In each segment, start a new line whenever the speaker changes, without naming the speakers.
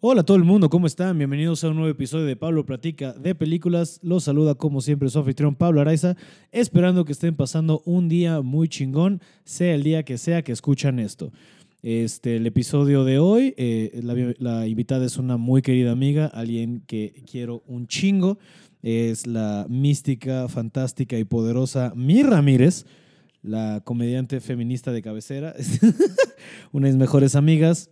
Hola a todo el mundo, ¿cómo están? Bienvenidos a un nuevo episodio de Pablo Platica de Películas. Los saluda como siempre su anfitrión Pablo Araiza, esperando que estén pasando un día muy chingón, sea el día que sea que escuchan esto. Este, el episodio de hoy, eh, la, la invitada es una muy querida amiga, alguien que quiero un chingo, es la mística, fantástica y poderosa Mir Ramírez, la comediante feminista de cabecera, una de mis mejores amigas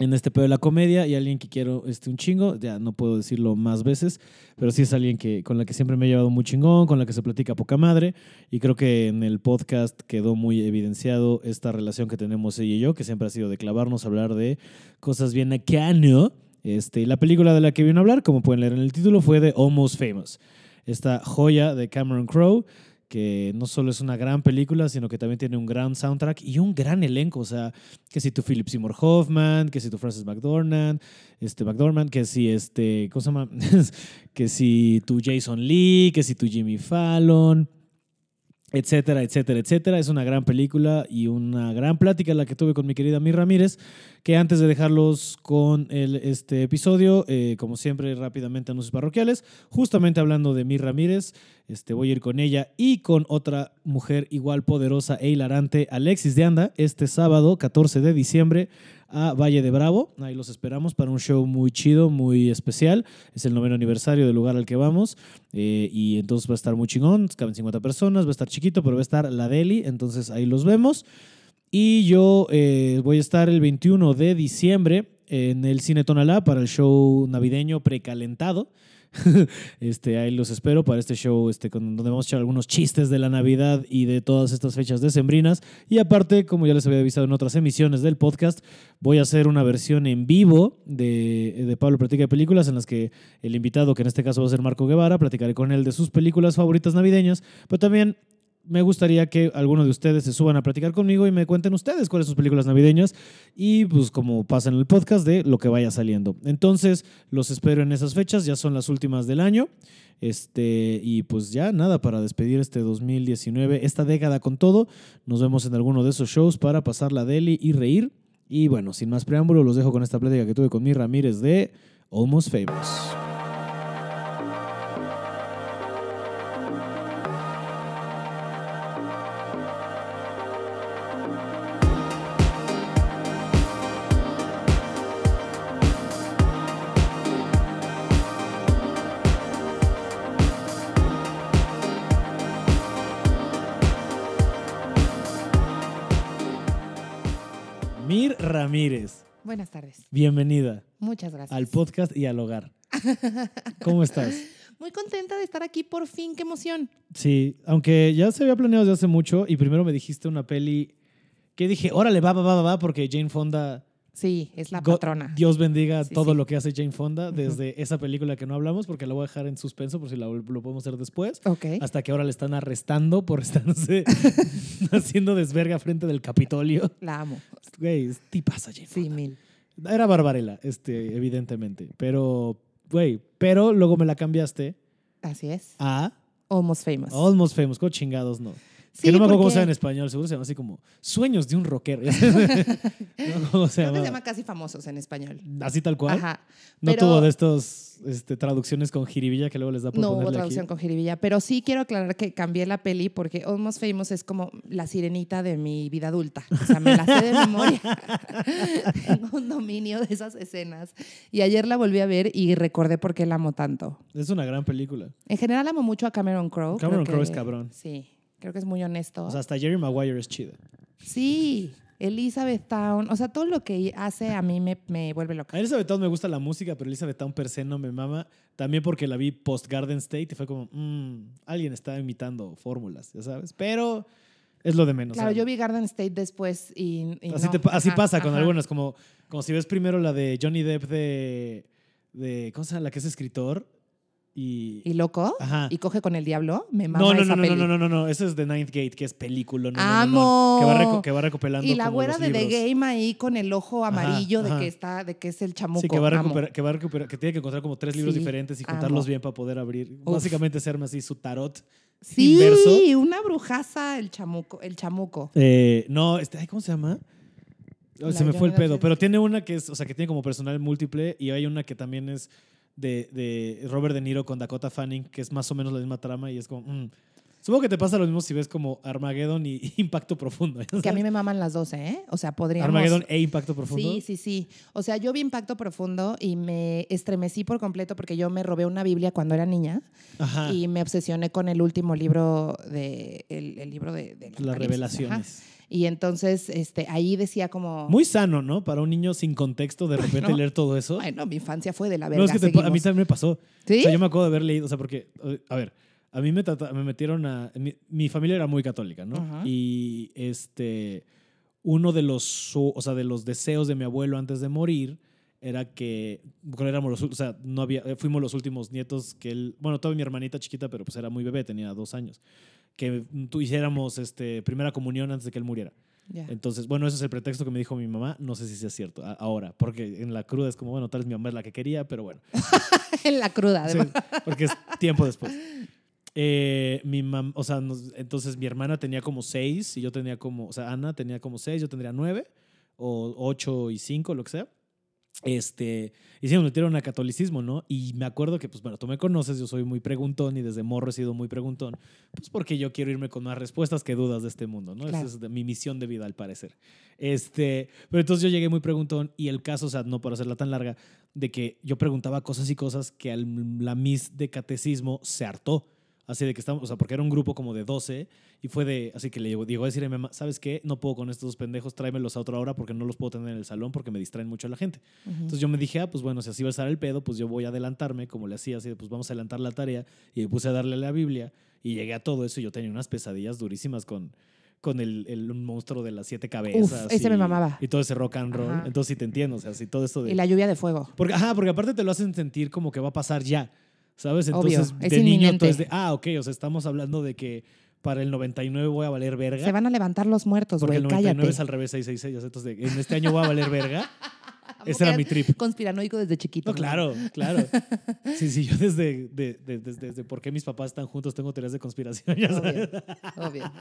en este pedo de la comedia y alguien que quiero este, un chingo, ya no puedo decirlo más veces, pero sí es alguien que, con la que siempre me he llevado muy chingón, con la que se platica poca madre y creo que en el podcast quedó muy evidenciado esta relación que tenemos ella y yo, que siempre ha sido de clavarnos, hablar de cosas bien acá, ¿no? Este, la película de la que vino a hablar, como pueden leer en el título, fue de Almost Famous, esta joya de Cameron Crowe que no solo es una gran película, sino que también tiene un gran soundtrack y un gran elenco. O sea, que si tu Philip Seymour Hoffman, que si tu Francis McDormand, este McDormand, que si este, ¿cómo se llama? que si tu Jason Lee, que si tu Jimmy Fallon, etcétera, etcétera, etcétera. Es una gran película y una gran plática la que tuve con mi querida Mi Ramírez, que antes de dejarlos con el, este episodio, eh, como siempre, rápidamente anuncios parroquiales, justamente hablando de Mi Ramírez, este, voy a ir con ella y con otra mujer igual poderosa e hilarante, Alexis de Anda, este sábado 14 de diciembre a Valle de Bravo. Ahí los esperamos para un show muy chido, muy especial. Es el noveno aniversario del lugar al que vamos. Eh, y entonces va a estar muy chingón. Caben 50 personas, va a estar chiquito, pero va a estar la Deli. Entonces ahí los vemos. Y yo eh, voy a estar el 21 de diciembre en el Cine Tonalá para el show navideño precalentado. este, ahí los espero para este show este, donde vamos a echar algunos chistes de la Navidad y de todas estas fechas decembrinas. Y aparte, como ya les había avisado en otras emisiones del podcast, voy a hacer una versión en vivo de, de Pablo Platica de Películas en las que el invitado, que en este caso va a ser Marco Guevara, platicaré con él de sus películas favoritas navideñas, pero también me gustaría que algunos de ustedes se suban a platicar conmigo y me cuenten ustedes cuáles son sus películas navideñas y pues como pasa en el podcast de lo que vaya saliendo. Entonces, los espero en esas fechas, ya son las últimas del año. Este, y pues ya nada para despedir este 2019, esta década con todo. Nos vemos en alguno de esos shows para pasar la deli y reír. Y bueno, sin más preámbulo, los dejo con esta plática que tuve con mi Ramírez de Almost Famous. Ramírez,
Buenas tardes.
bienvenida
Muchas gracias.
al podcast y al hogar. ¿Cómo estás?
Muy contenta de estar aquí por fin. ¡Qué emoción!
Sí, aunque ya se había planeado desde hace mucho y primero me dijiste una peli que dije, órale, va, va, va, va, va, porque Jane Fonda,
Sí, es la patrona.
Dios bendiga
Sí,
todo
sí.
lo que hace Jane Fonda desde esa película que no hablamos, porque la voy a dejar en suspenso por si la- lo podemos hacer después.
Ok.
Hasta que ahora le están arrestando por estarse haciendo desverga frente del Capitolio.
La amo.
Güey, es tipaza Jane
Sí,
Fonda.
mil.
Era Barbarella, este, evidentemente. Pero, güey, pero luego me la cambiaste
Así es.
a
Almost famous.
Almost Famous. ¿Cómo chingados no?
Sí,
que no me acuerdo cómo se llama en español, seguro se llama así como Sueños de un rockero. no, ¿Cómo se llama?
que se llama casi famosos en español.
Así tal cual.
Ajá.
No
pero-
tuvo de estos este, traducciones con jiribilla que luego les da por
No hubo traducción
aquí.
con jiribilla, pero sí quiero aclarar que cambié la peli porque Almost Famous es como la sirenita de mi vida adulta. O sea, me la sé de memoria. Tengo un dominio de esas escenas. Y ayer la volví a ver y recordé por qué la amo tanto.
Es una gran película.
En general amo mucho a Cameron Crowe.
Cameron Crowe es cabrón.
Sí, creo que es muy honesto.
O sea, hasta Jerry Maguire es chida.
sí, Elizabeth Town. O sea, todo lo que hace a mí me, me vuelve loca.
A Elizabeth Town me gusta la música, pero Elizabeth Town per se no me mama. También porque la vi post Garden State y fue como, mmm, alguien está imitando fórmulas, ya sabes. Pero es lo de menos.
claro,
¿sabes?
yo vi Garden State después y. y
Así,
no.
te así
Ajá,
pasa con algunas, como, como si ves primero la de Johnny Depp de, de ¿cómo se llama? La que es escritor y...
¿Y loco?
Ajá.
¿Y coge con el diablo? Me mama
no, no,
esa
no, no,
peli.
no, no, no, no, ese es de Ninth Gate, que es película. No, no, no, no,
¡Amo!
que, va que va recopilando
Y la
como
güera
los
de The
libros.
Game ahí con el ojo
Ajá,
amarillo de
ajá.
que está, de que es el chamuco.
Sí, que va, a
Amo.
recuperar, que va a recuperar, que tiene que encontrar como tres libros
Sí,
diferentes y
amo.
juntarlos bien para poder abrir.
Uf.
Básicamente se arma así su tarot
Sí,
inverso.
una brujaza el chamuco, el chamuco.
Eh, no, este, ay, ¿cómo se llama?
La
Se me
de
fue el pedo, pero tiene una que es, o sea, que tiene como personal múltiple y hay una que también es de, de Robert De Niro con Dakota Fanning, que es más o menos la misma trama y es como, mm. supongo que te pasa lo mismo si ves como Armageddon y Impacto Profundo. ¿ya
Que a mí
sabes?
me maman las dos, ¿eh? O sea, podríamos...
Armageddon e Impacto Profundo.
Sí, sí, sí. O sea, yo vi Impacto Profundo y me estremecí por completo porque yo me robé una Biblia cuando era niña
Ajá.
y me obsesioné con el último libro de el, el libro de, de
Las
Apocalipsis,
revelaciones.
ajá. Y entonces, este, ahí decía como,
Muy sano, ¿no? Para un niño sin contexto de repente
Bueno.
leer todo eso.
bueno, mi infancia fue de la verga.
no, es que te a mí también me pasó.
¿Sí?
O sea, yo me acuerdo de haber leído, o sea, porque, a ver, a mí me, me metieron a... Mi, mi familia era muy católica, ¿no?
Ajá.
Y este, uno de los, o sea, de los deseos de mi abuelo antes de morir era que, éramos los, o sea, no había, eh, fuimos los últimos nietos que él, bueno, toda mi hermanita chiquita, pero pues era muy bebé, tenía dos años, que tú hiciéramos este, primera comunión antes de que él muriera. Entonces, bueno, ese es el pretexto que me dijo mi mamá. No sé si sea cierto a- ahora, porque en la cruda es como, bueno, tal vez mi mamá es la que quería, pero bueno.
en la cruda,
Sí,
además.
porque es tiempo después. Eh, mi mam, o sea, nos- entonces mi hermana tenía como seis y yo tenía como, o sea, Ana tenía como seis, yo tendría nueve o ocho y cinco, lo que sea. Este, y sí, nos metieron a catolicismo, ¿no? Y me acuerdo que, pues bueno, tú me conoces, yo soy muy preguntón y desde morro he sido muy preguntón, pues porque yo quiero irme con más respuestas que dudas de este mundo, ¿no?
Claro.
Esa es de- mi misión de vida, al parecer. Este, pero entonces yo llegué muy preguntón y el caso, o sea, no para hacerla tan larga, de que yo preguntaba cosas y cosas que la Miss de catecismo se hartó. Así de que estamos, o sea, porque era un grupo como de 12 y fue de, así que le llegó, a decir a mi mamá, ¿sabes qué? No puedo con estos dos pendejos, tráemelos a otra hora porque no los puedo tener en el salón porque me distraen mucho a la gente.
Ujú.
Entonces yo me dije, ah, pues bueno, si así va a estar el pedo, pues yo voy a adelantarme, como le hacía, así de, pues vamos a adelantar la tarea. Y me puse a darle la Biblia y llegué a todo eso y yo tenía unas pesadillas durísimas con, con el, el monstruo de las siete cabezas.
ese
y,
me mamaba.
Y todo ese rock and roll.
Ajá.
Entonces sí te entiendo, o sea, sí todo esto de...
Y la lluvia de fuego.
Porque, ajá, porque aparte te lo hacen sentir como que va a pasar ya, ¿sabes?
Obvio,
Entonces,
es
de niño
inminente.
tú es de, ah, ok, o sea, estamos hablando de que para el 99 voy a valer verga.
Se van a levantar los muertos,
porque
güey,
el 99
cállate.
es al revés 666, entonces de, en este año voy a valer verga. Ese era mi trip.
Conspiranoico desde chiquito.
No, claro, claro. Sí, sí, yo desde, de- de- desde, desde por qué mis papás están juntos tengo teorías de conspiración, ya sabes.
Obvio, obvio.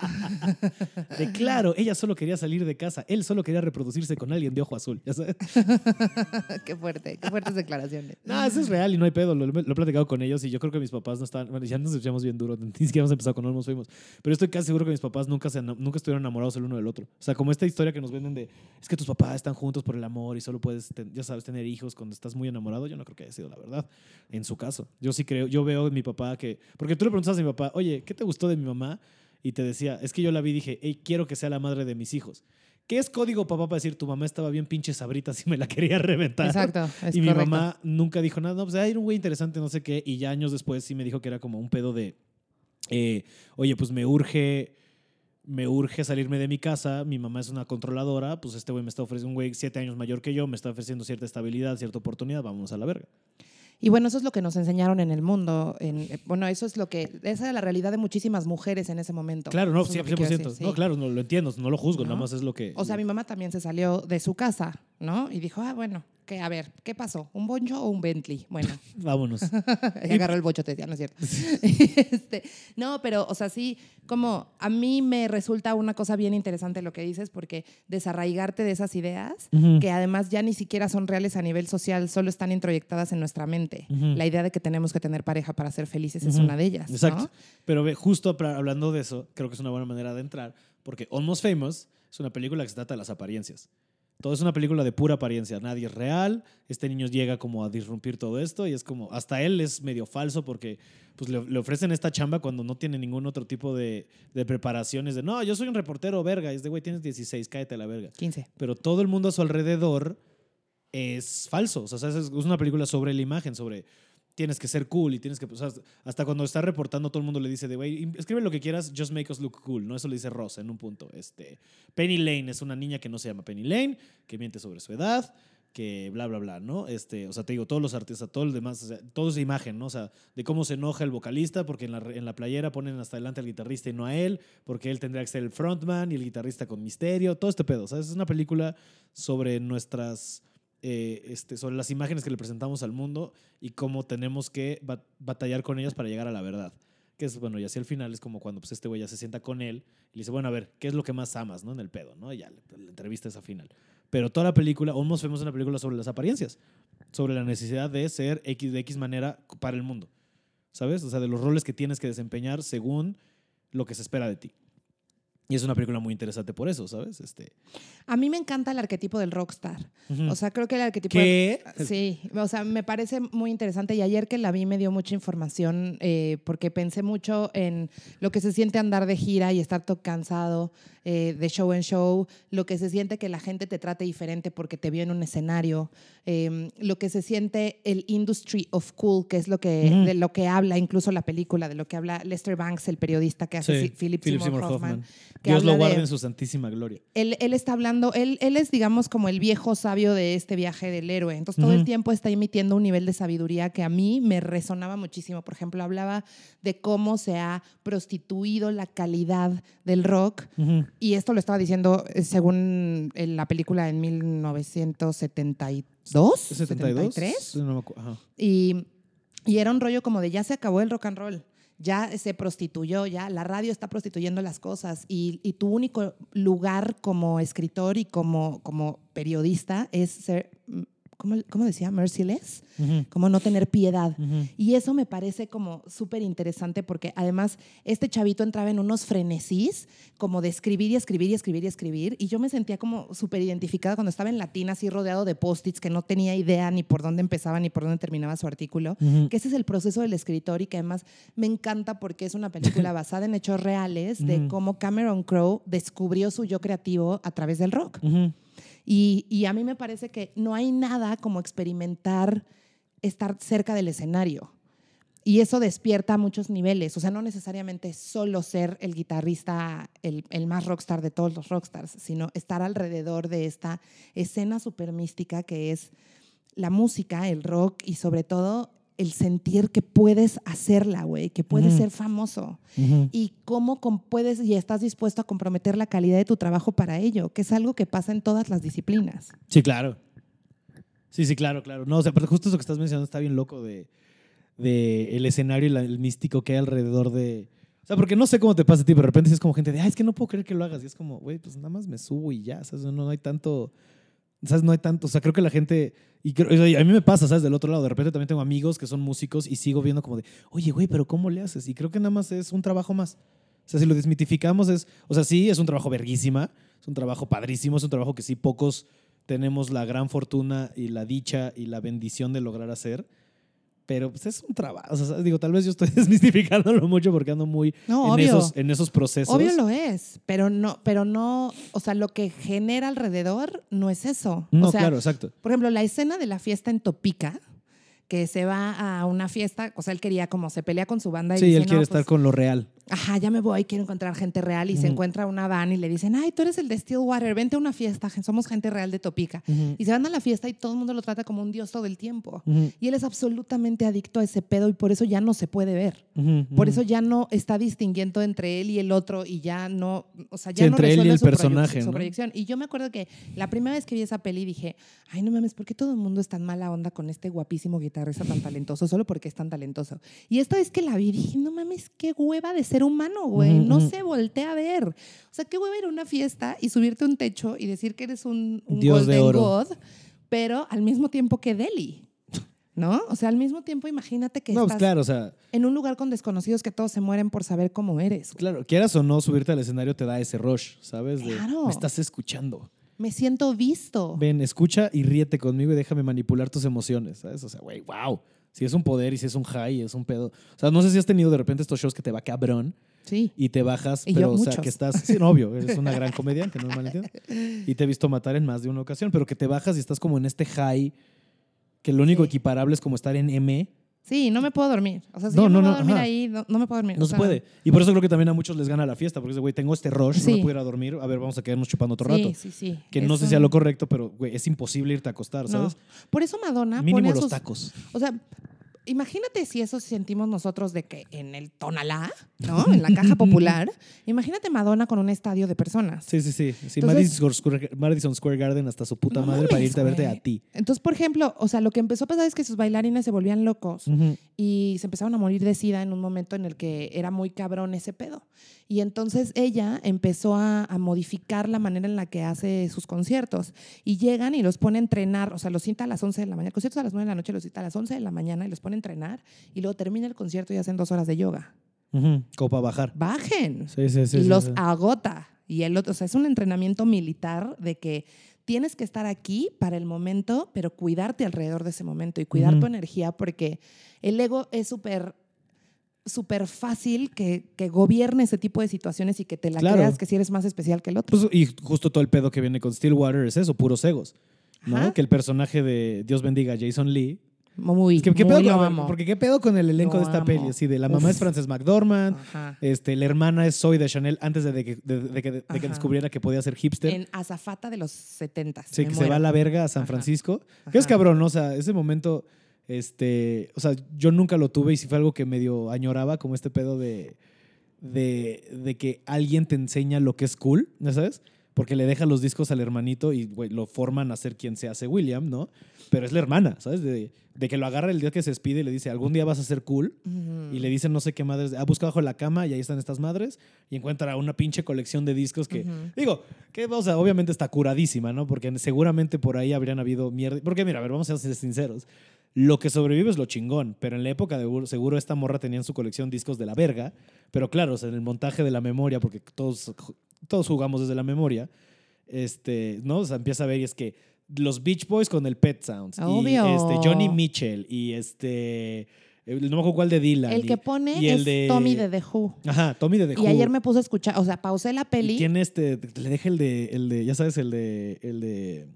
De claro, ella solo quería salir de casa, él solo quería reproducirse con alguien de ojo azul, ya sabes.
qué fuerte, qué fuertes declaraciones.
No, eso es real y no hay pedo. Lo, lo he platicado con ellos y yo creo que mis papás no estaban. Bueno, ya nos echamos bien duro. Ni siquiera hemos empezado con No nos fuimos. Pero estoy casi seguro que mis papás nunca, se, nunca estuvieron enamorados el uno del otro. O sea, como esta historia que nos venden de es que tus papás están juntos por el amor y solo puedes, ya sabes, tener hijos cuando estás muy enamorado. Yo no creo que haya sido la verdad en su caso. Yo sí creo, yo veo en mi papá que. Porque tú le preguntas a mi papá, oye, ¿qué te gustó de mi mamá? Y te decía, es que yo la vi y dije, hey, quiero que sea la madre de mis hijos. ¿Qué es código, papá, para decir tu mamá estaba bien pinche sabrita si me la quería reventar?
Exacto, es
y mi
correcto.
mamá nunca dijo nada. No, pues era un güey interesante, no sé qué. Y ya años después sí me dijo que era como un pedo de, eh, oye, pues me urge, me urge salirme de mi casa. Mi mamá es una controladora. Pues este güey me está ofreciendo, un güey siete años mayor que yo, me está ofreciendo cierta estabilidad, cierta oportunidad. Vámonos a la verga.
Y bueno, eso es lo que nos enseñaron en el mundo. En, eh, bueno, eso es lo que. Esa era la realidad de muchísimas mujeres en ese momento.
Claro, no,
Eso es lo que
100%.
quiero decir, sí.
No, claro, no lo entiendo, no lo juzgo,
¿No?
nada más es lo que.
O sea, mi mamá también se salió de su casa, ¿no? Y dijo, ah, bueno, que a ver, ¿qué pasó? ¿Un boncho o un Bentley? Bueno,
Vámonos.
y agarró el bocho, te decía, no es cierto. Este, no, pero, o sea, sí, como a mí me resulta una cosa bien interesante lo que dices, porque desarraigarte de esas ideas, que además ya ni siquiera son reales a nivel social, solo están introyectadas en nuestra mente. La idea de que tenemos que tener pareja para ser felices es una de ellas. ¿no?
Exacto. Pero ve, justo hablando de eso, creo que es una buena manera de entrar, porque Almost Famous es una película que se trata de las apariencias. Todo es una película de pura apariencia. Nadie es real. Este niño llega como a disrumpir todo esto y es como, hasta él es medio falso porque pues, le, le ofrecen esta chamba cuando no tiene ningún otro tipo de, de preparaciones de, no, yo soy un reportero, verga. Y es de, güey, tienes 16, cállate a la verga.
15.
Pero todo el mundo a su alrededor es falso. O sea, es es una película sobre la imagen, sobre tienes que ser cool y tienes que, o sea, hasta cuando está reportando todo el mundo le dice de, güey, escribe lo que quieras, just make us look cool, ¿no? Eso le dice Ross en un punto. Este, Penny Lane es una niña que no se llama Penny Lane, que miente sobre su edad, que bla, bla, bla, ¿no? Este, o sea, te digo, todos los artistas, todo el demás, o sea, todo esa imagen, ¿no? O sea, de cómo se enoja el vocalista porque en la, en la playera ponen hasta adelante al guitarrista y no a él, porque él tendría que ser el frontman y el guitarrista con misterio, todo este pedo, ¿sabes? Es una película sobre nuestras eh, este, sobre las imágenes que le presentamos al mundo y cómo tenemos que bat- batallar con ellas para llegar a la verdad. Que es, bueno, y así al final es como cuando pues, este güey ya se sienta con él y le dice, bueno, a ver, ¿qué es lo que más amas, no? En el pedo, ¿no? Y ya, la, entrevista es al final. Pero toda la película, Famous es una película sobre las apariencias, sobre la necesidad de ser X de X manera para el mundo. ¿Sabes? O sea, de los roles que tienes que desempeñar según lo que se espera de ti. Y es una película muy interesante por eso, ¿sabes? Este,
A mí me encanta el arquetipo del rockstar. O sea, creo que el arquetipo...
¿Qué?
Sí, o sea, me parece muy interesante y ayer que la vi me dio mucha información eh, porque pensé mucho en lo que se siente andar de gira y estar todo cansado eh, de show en show, lo que se siente que la gente te trate diferente porque te vio en un escenario, eh, lo que se siente el industry of cool, que es lo que, de lo que habla incluso la película, de lo que habla Lester Banks, el periodista que hace
Sí,
Si- Philip, Seymour Hoffman. Que
Dios lo
de-
guarde en su santísima gloria.
él, él está hablando, él, él es, digamos, como el viejo sabio de este viaje del héroe. Entonces, todo el tiempo está emitiendo un nivel de sabiduría que a mí me resonaba muchísimo. Por ejemplo, hablaba de cómo se ha prostituido la calidad del rock. Y esto lo estaba diciendo eh, según la película en 1972,
72.
73.
No me acu- ajá.
Y, y era un rollo como de ya se acabó el rock and roll, ya se prostituyó, ya la radio está prostituyendo las cosas y, y tu único lugar como escritor y como, como periodista es ser, ¿cómo, cómo decía? Merciless,
Ujú.
como no tener piedad.
Ujú.
Y eso me parece como súper interesante porque además este chavito entraba en unos frenesís como de escribir y escribir y escribir y escribir y yo me sentía como súper identificada cuando estaba en latina así rodeado de post-its que no tenía idea ni por dónde empezaba ni por dónde terminaba su artículo.
Ujú.
Que ese es el proceso del escritor y que además me encanta porque es una película basada en hechos reales de cómo Cameron Crowe descubrió su yo creativo a través del rock.
Ujú.
Y, a mí me parece que no hay nada como experimentar estar cerca del escenario. Y eso despierta a muchos niveles. O sea, no necesariamente solo ser el guitarrista, el, el más rockstar de todos los rockstars, sino estar alrededor de esta escena súper mística que es la música, el rock y sobre todo el sentir que puedes hacerla, güey, que puedes ser famoso y cómo puedes y estás dispuesto a comprometer la calidad de tu trabajo para ello, que es algo que pasa en todas las disciplinas.
Sí, claro. Sí, sí, claro, claro. No, o sea, pero justo eso que estás mencionando está bien loco de, de el escenario y la- el místico que hay alrededor de... O sea, porque no sé cómo te pasa a ti, pero de repente es como gente de, ay, es que no puedo creer que lo hagas. Y es como, güey, pues nada más me subo y ya, ¿sabes? No, no hay tanto... ¿Sabes? No hay tanto... O sea, creo que la gente... Y a mí me pasa, ¿sabes? Del otro lado, de repente también tengo amigos que son músicos y sigo viendo como de, oye, güey, pero ¿cómo le haces? Y creo que nada más es un trabajo más. O sea, si lo desmitificamos es, o sea, sí, es un trabajo verguísima, es un trabajo padrísimo, es un trabajo que sí pocos tenemos la gran fortuna y la dicha y la bendición de lograr hacer. Pero pues es un trabajo, o sea, digo, tal vez yo estoy desmitificándolo mucho porque ando muy
No,
en, esos, en esos procesos.
Obvio lo es, pero no, pero no, o sea, lo que genera alrededor no es eso.
No,
o sea,
claro, exacto.
por ejemplo, la escena de la fiesta en Topica, que se va a una fiesta, o sea, él quería como se pelea con su banda y
Sí,
dice,
él
"No,
quiere
pues,
estar con lo real.
Ajá, ya me voy, quiero encontrar gente real y se encuentra una van y le dicen, ay, tú eres el de Stillwater, vente a una fiesta, somos gente real de Topica.
Ujú,
Y se van a la fiesta y todo el mundo lo trata como un dios todo el tiempo. Y él es absolutamente adicto a ese pedo y por eso ya no se puede ver. Por eso ya no está distinguiendo entre él y el otro y ya no, o sea, ya
Sí,
no
entre él y el
su
personaje,
su
¿no?
proyección. Y yo me acuerdo que la primera vez que vi esa peli dije, ay, no mames, ¿por qué todo el mundo es tan mala onda con este guapísimo guitarrista tan talentoso solo porque es tan talentoso? Y esta vez que la vi dije, no mames, qué hueva de ser humano, güey. No se voltea a ver. O sea, qué hueva ir a una fiesta y subirte a un techo y decir que eres un, un
Dios de
golden
oro.
god, pero al mismo tiempo que Deli. ¿No? O sea, al mismo tiempo imagínate que
No, pues
estás
claro, o sea,
en un lugar con desconocidos que todos se mueren por saber cómo eres.
claro, quieras o no, subirte al escenario te da ese rush, ¿sabes? De,
Claro.
me estás escuchando.
Me siento visto.
Ven, escucha y ríete conmigo y déjame manipular tus emociones, ¿sabes? O sea, güey, wow. Si es un poder y si es un high, es un pedo. O sea, no sé si has tenido de repente estos shows que te va cabrón
Sí.
y te bajas,
Y
pero
yo
o sea, que estás, sí, no, obvio, eres una gran comediante, no me. Y te he visto matar en más de una ocasión, pero que te bajas y estás como en este high, que lo único
Sí.
equiparable es como estar en M.
Sí, no me puedo dormir. O sea, si
No,
yo
no, no,
a dormir
ajá.
ahí, no, no me puedo dormir.
No
O
se
sea,
puede. Y por eso creo que también a muchos les gana la fiesta, porque dice, güey, tengo este rush, no
Sí.
me puedo ir a dormir, a ver, vamos a quedarnos chupando otro
Sí,
rato.
sí, sí.
Que no sé si sea lo correcto, pero, güey, es imposible irte a acostar,
No.
¿sabes?
Por eso Madonna
Mínimo
pone
los
sus-
tacos.
O sea, imagínate si eso sentimos nosotros de que en el Tonalá, ¿no? En la caja popular. imagínate Madonna con un estadio de personas.
Sí, sí, sí. sí
Entonces-
Madison, Square, Garden hasta su puta
No
madre para irte a verte a ti.
Entonces, por ejemplo, o sea, lo que empezó a pasar es que sus bailarines se volvían locos.
Ujú.
y se empezaron a morir de sida en un momento en el que era muy cabrón ese pedo. Y entonces ella empezó a, a modificar la manera en la que hace sus conciertos. Y llegan y los pone a entrenar, o sea, los cita a las 11 de la mañana. El concierto es a las 9 de la noche, los cita a las 11 de la mañana y los pone a entrenar. Y luego termina el concierto y hacen dos horas de yoga.
Para bajar.
Bajen.
Sí, sí, sí.
y
sí,
los
sí.
agota. Y el otro, o sea, es un entrenamiento militar de que tienes que estar aquí para el momento, pero cuidarte alrededor de ese momento y cuidar tu energía porque el ego es súper súper fácil que, que gobierne ese tipo de situaciones y que te la
Claro.
creas que si eres más especial que el otro.
Pues, y justo todo el pedo que viene con Stillwater es eso, puros egos. ¿no?
Ajá.
Que el personaje de Dios bendiga Jason Lee.
muy,
¿Qué, qué
muy
pedo
lo
con,
amo.
Porque qué pedo con el elenco
Lo
de esta
amo.
peli. Así de la mamá
Uf.
es Frances McDormand.
Ajá.
Este, la hermana es Zoe de Chanel antes de, que, de- de que- de que
Ajá.
descubriera que podía ser hipster.
En Azafata de los 70.
Sí, que se va a la verga a San
Ajá.
Francisco. Que es
Ajá.
cabrón. O sea, ese momento, este, o sea, yo nunca lo tuve y sí fue algo que medio añoraba, como este pedo de, de, de que alguien te enseña lo que es cool, ¿ya sabes? Porque le deja los discos al hermanito y güey, lo forman a ser quien se hace William, ¿no? Pero es la hermana, ¿sabes? De, de que lo agarra el día que se despide y le dice, algún día vas a ser cool.
Ujú.
Y le dicen no sé qué madres, ah, busca bajo la cama y ahí están estas madres y encuentra una pinche colección de discos que,
Ujú.
digo, que o sea, obviamente está curadísima, ¿no? Porque seguramente por ahí habrían habido mierda. Porque mira, a ver, vamos a ser sinceros. Lo que sobrevive es lo chingón, pero en la época de Ur- seguro esta morra tenía en su colección discos de la verga, pero claro, o sea, en el montaje de la memoria, porque todos, todos jugamos desde la memoria, este, ¿no? O sea, empieza a ver y es que los Beach Boys con el Pet Sounds,
Obvio.
y este, Johnny Mitchell, y este, el- no me acuerdo cuál de Dylan.
El
y-
que pone
y el
es
de-
Tommy de The Who.
Ajá, Tommy de The
Y
Who.
ayer me puse a escuchar, o sea, pausé la
Y
peli.
tiene este, le deja el de, el de, ya sabes, el de, el de,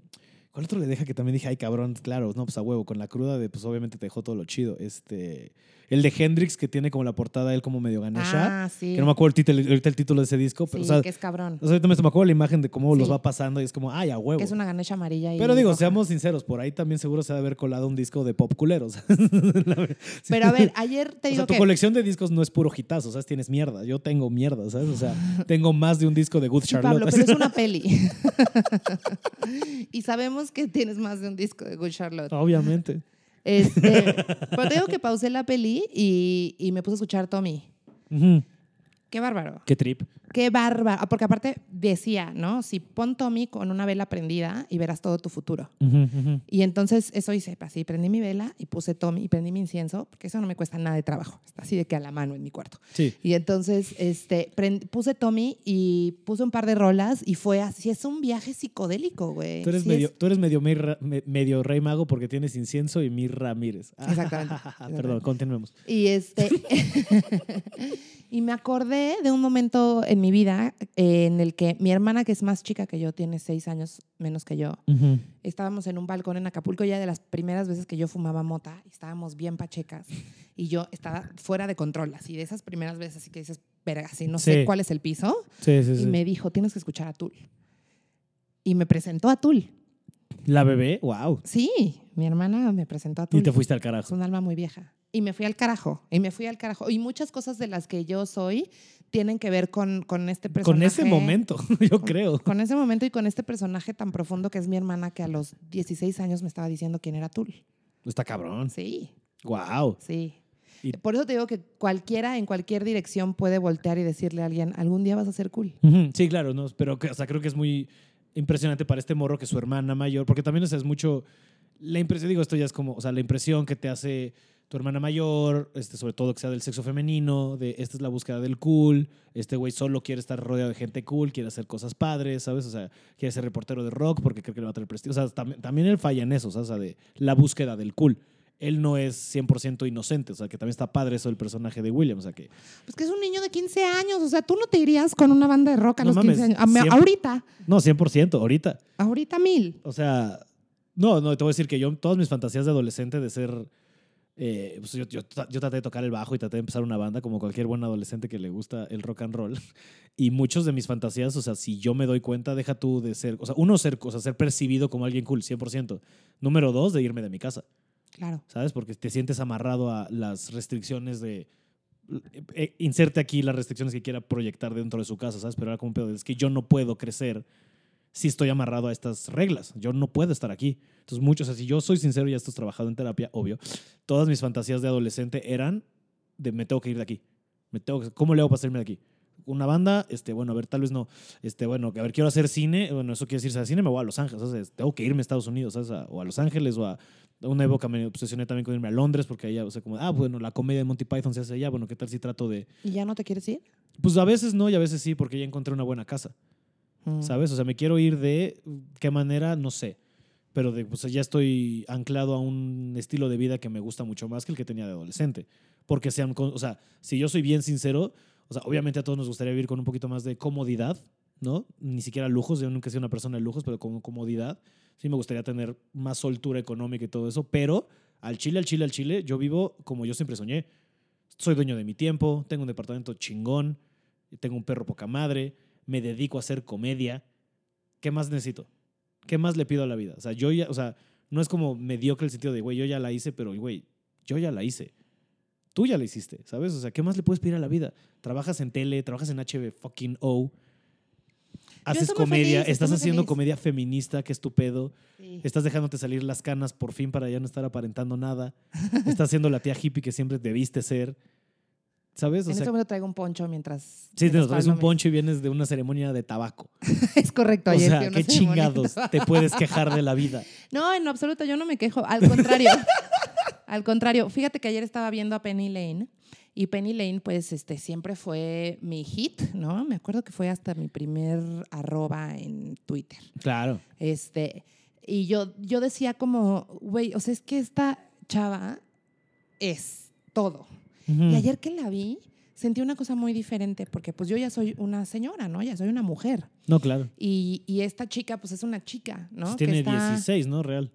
¿cuál otro le deja que también dije, ay cabrón, claro, no, pues a huevo, con la cruda de, pues obviamente te dejó todo lo chido. Este, el de Hendrix que tiene como la portada él como medio Ganesha,
Ah, sí.
que no me acuerdo el título, ahorita el título de ese disco, pero
Sí,
o sea,
que es cabrón.
o sea, ahorita me me acuerdo la imagen de cómo los va pasando y es como, ay, a huevo.
Que es una ganesha amarilla. Y
Pero digo,
roja.
seamos sinceros, por ahí también seguro se ha de haber colado un disco de pop culeros.
Pero a ver, ayer te
O
digo
sea, tu
que.
colección de discos no es puro hitazo, ¿sabes? Tienes mierda. Yo tengo mierda, ¿sabes? O sea, tengo más de un disco de Good Charlotte.
Pablo, pero es una peli. y sabemos que tienes más de un disco de Good Charlotte.
Obviamente.
Este, pero te digo que pausé la peli y, y me puse a escuchar Tommy.
Ujú.
Qué bárbaro.
Qué trip.
Qué bárbaro. Ah, Porque aparte decía, ¿no? Si pon Tommy con una vela prendida y verás todo tu futuro.
Ujú.
Y entonces eso hice, así prendí mi vela y puse Tommy y prendí mi incienso, porque eso no me cuesta nada de trabajo, está así de que a la mano en mi cuarto.
Sí.
Y entonces este, prend- puse Tommy y puse un par de rolas y fue así, es un viaje psicodélico, güey.
Tú eres,
Sí
medio,
es-
tú eres medio, rey mago porque tienes incienso y mir Ramírez.
Exactamente.
Perdón, continuemos.
Y este y me acordé de un momento en mi vida eh, en el que mi hermana, que es más chica que yo, tiene seis años menos que yo, estábamos en un balcón en Acapulco ya de las primeras veces que yo fumaba mota estábamos bien pachecas y yo estaba fuera de control, así de esas primeras veces, así que dices, verga, así no
Sí.
sé cuál es el piso.
Sí, sí,
Y me dijo, tienes que escuchar a Tul. Y me presentó a Tul.
La bebé, wow.
Sí, mi hermana me presentó a Tul.
Y te fuiste al
Es
carajo.
un alma muy vieja. Y me fui al carajo. Y me fui al carajo. Y muchas cosas de las que yo soy tienen que ver con, con este personaje.
Con ese momento, yo creo.
Con ese momento y con este personaje tan profundo que es mi hermana que a los 16 años me estaba diciendo quién era Tul.
Está cabrón.
Sí,
Wow.
sí.
Y-
Por eso te digo que cualquiera en cualquier dirección puede voltear y decirle a alguien, algún día vas a ser cool.
Sí, claro, no, pero o sea, creo que es muy impresionante para este morro que su hermana mayor, porque también o sea, es mucho la impresión, digo, esto ya es como, o sea, la impresión que te hace tu hermana mayor, este, sobre todo que sea del sexo femenino, de esta es la búsqueda del cool, este güey solo quiere estar rodeado de gente cool, quiere hacer cosas padres, ¿sabes? O sea, quiere ser reportero de rock porque cree que le va a traer prestigio. O sea, también, también él falla en eso, ¿sabes? O sea, de la búsqueda del cool. Él no es 100% inocente, o sea, que también está padre eso del personaje de William, o sea, que
Pues que es un niño de 15 años. O sea, tú no te irías con una banda de rock a
No
los
mames,
15 años. Ahorita,
no, 100%, ahorita.
ahorita mil.
O sea, no, no, te voy a decir que yo, todas mis fantasías de adolescente de ser. Eh, pues yo, yo, yo traté de tocar el bajo y traté de empezar una banda como cualquier buen adolescente que le gusta el rock and roll. Y muchos de mis fantasías, o sea, si yo me doy cuenta, deja tú de ser. O sea, uno, ser, o sea, ser percibido como alguien cool, 100%. Número dos, de irme de mi casa,
Claro.
¿sabes? Porque te sientes amarrado a las restricciones de. eh, inserte aquí las restricciones que quiera proyectar dentro de su casa, ¿sabes? Pero era como un pedo, es que yo no puedo crecer si estoy amarrado a estas reglas. Yo no puedo estar aquí. Entonces, muchos, o sea, si yo soy sincero y esto es trabajado en terapia, obvio, todas mis fantasías de adolescente eran de me tengo que ir de aquí. Me tengo que- ¿Cómo le hago para salirme de aquí? una banda, este, bueno, a ver, tal vez no, este, bueno, a ver, quiero hacer cine, bueno, eso quiere decir, al cine me voy a Los Ángeles, ¿sabes? tengo que irme a Estados Unidos, ¿sabes? A- o a Los Ángeles o a una época me obsesioné también con irme a Londres porque allá, o sea, como, ah, bueno, la comedia de Monty Python se hace allá, bueno, ¿qué tal si trato de,
¿Y ya no te quieres ir?
pues a veces no y a veces sí, porque ya encontré una buena casa.
Mm.
¿sabes? O sea, me quiero ir de qué manera, no sé. Pero de, pues, ya estoy anclado a un estilo de vida que me gusta mucho más que el que tenía de adolescente. Porque sean, o sea, si yo soy bien sincero, o sea, obviamente a todos nos gustaría vivir con un poquito más de comodidad, ¿no? Ni siquiera lujos, yo nunca he sido una persona de lujos, pero con comodidad. Sí me gustaría tener más soltura económica y todo eso, pero al Chile, al Chile, al Chile, yo vivo como yo siempre soñé. Soy dueño de mi tiempo, tengo un departamento chingón, tengo un perro poca madre, me dedico a hacer comedia. ¿Qué más necesito? ¿Qué más le pido a la vida? O sea, yo ya, o sea, no es como mediocre el sentido de, güey, yo ya la hice, pero, güey, yo ya la hice. Tú ya la hiciste, ¿sabes? O sea, ¿qué más le puedes pedir a la vida? Trabajas en tele, trabajas en HB fucking O. Haces comedia,
feliz,
estás haciendo
feliz.
comedia feminista, que es tu pedo.
Sí.
Estás dejándote salir las canas por fin para ya no estar aparentando nada. Estás siendo la tía hippie que siempre debiste ser. ¿Sabes? O
en
sea,
este momento traigo un poncho mientras.
sí, te traes un poncho y vienes de una ceremonia de tabaco.
es correcto.
O
ayer
sea, qué chingados te puedes quejar de la vida.
No, en absoluto, yo no me quejo. Al contrario. al contrario. Fíjate que ayer estaba viendo a Penny Lane. Y Penny Lane, pues, este, siempre fue mi hit, ¿no? Me acuerdo que fue hasta mi primer arroba en Twitter.
Claro.
Este, y yo, yo decía como, güey, o sea, es que esta chava es todo. Y ayer que la vi, sentí una cosa muy diferente, porque pues yo ya soy una señora, ¿no? Ya soy una mujer.
No, claro.
Y, y esta chica, pues es una chica, ¿no?
Pues
Que
tiene
está-
16, ¿no? Real.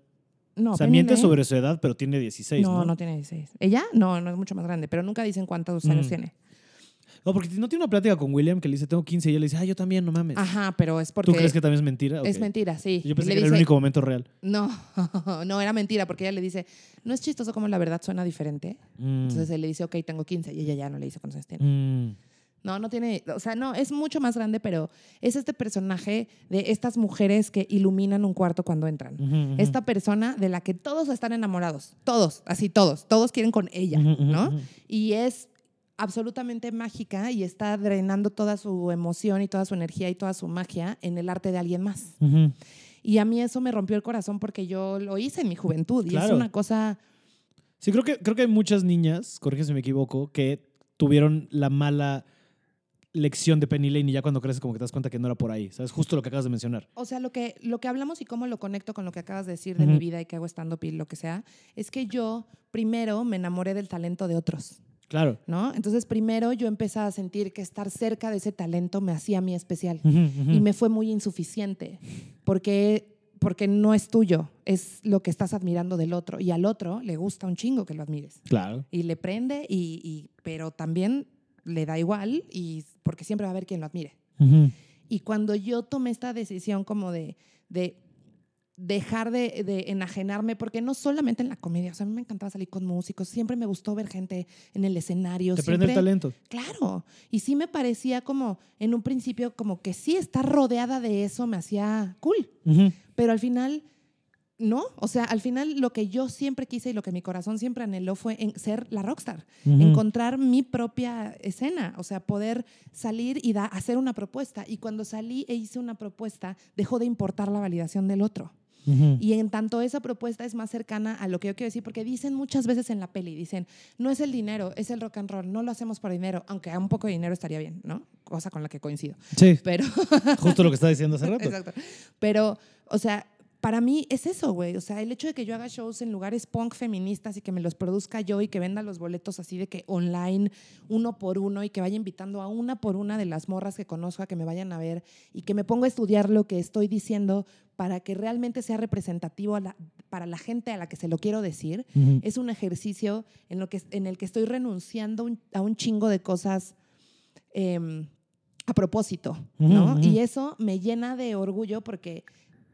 No,
o sea,
Penny
miente sobre su edad, pero tiene 16, ¿no?
No, no tiene 16. ¿Ella? No, no es mucho más grande, pero nunca dicen cuántos años
Mm.
tiene.
No, porque no tiene una plática con William que le dice, tengo 15, y ella le dice, ah, yo también, no mames.
Ajá, pero es porque
¿Tú crees que también es mentira?
es mentira, sí.
Yo pensé
Le
que era el único momento real.
No, no, era mentira, porque ella le dice, no es chistoso como la verdad suena diferente.
Mm.
Entonces él le dice, ok, tengo 15, y ella ya no le dice cuántos años tiene.
Mm.
No, no tiene, o sea, no, es mucho más grande, pero es este personaje de estas mujeres que iluminan un cuarto cuando entran.
Ujú.
Esta persona de la que todos están enamorados, todos, así todos, todos quieren con ella, ¿no? Y es absolutamente mágica y está drenando toda su emoción y toda su energía y toda su magia en el arte de alguien más. Y a mí eso me rompió el corazón porque yo lo hice en mi juventud y es una cosa...
Sí, creo que, creo que hay muchas niñas, corrígeme si me equivoco, que tuvieron la mala lección de Penny Lane y ya cuando creces como que te das cuenta que no era por ahí. ¿Sabes? Justo lo que acabas de mencionar.
O sea, lo que, lo que hablamos y cómo lo conecto con lo que acabas de decir de mi vida y que hago stand-up y lo que sea, es que yo primero me enamoré del talento de otros,
Claro.
¿no? Entonces primero yo empecé a sentir que estar cerca de ese talento me hacía a mí especial y me fue muy insuficiente porque, porque no es tuyo, es lo que estás admirando del otro y al otro le gusta un chingo que lo admires
Claro.
y le prende, y, y- pero también le da igual y porque siempre va a haber quien lo admire. Y cuando yo tomé esta decisión como de, de dejar de, de enajenarme, porque no solamente en la comedia, o sea, a mí me encantaba salir con músicos, siempre me gustó ver gente en el escenario.
Te prende el talento.
Claro, y sí me parecía como, en un principio, como que sí estar rodeada de eso me hacía cool, pero al final, no, o sea, al final lo que yo siempre quise y lo que mi corazón siempre anheló fue en ser la rockstar, encontrar mi propia escena, o sea, poder salir y da- hacer una propuesta. Y cuando salí e hice una propuesta, dejó de importar la validación del otro. Y en tanto esa propuesta es más cercana a lo que yo quiero decir, porque dicen muchas veces en la peli, dicen, no es el dinero, es el rock and roll, no lo hacemos por dinero, aunque a un poco de dinero estaría bien, ¿no? Cosa con la que coincido.
Sí,
Pero,
justo lo que estaba diciendo hace rato.
exacto. Pero, o sea, para mí es eso, güey. O sea, el hecho de que yo haga shows en lugares punk feministas y que me los produzca yo y que venda los boletos así de que online, uno por uno, y que vaya invitando a una por una de las morras que conozco a que me vayan a ver y que me ponga a estudiar lo que estoy diciendo para que realmente sea representativo a la- para la gente a la que se lo quiero decir, es un ejercicio en, lo que, en el que estoy renunciando un- a un chingo de cosas em, a propósito, ¿no?
Ujú.
Y eso me llena de orgullo porque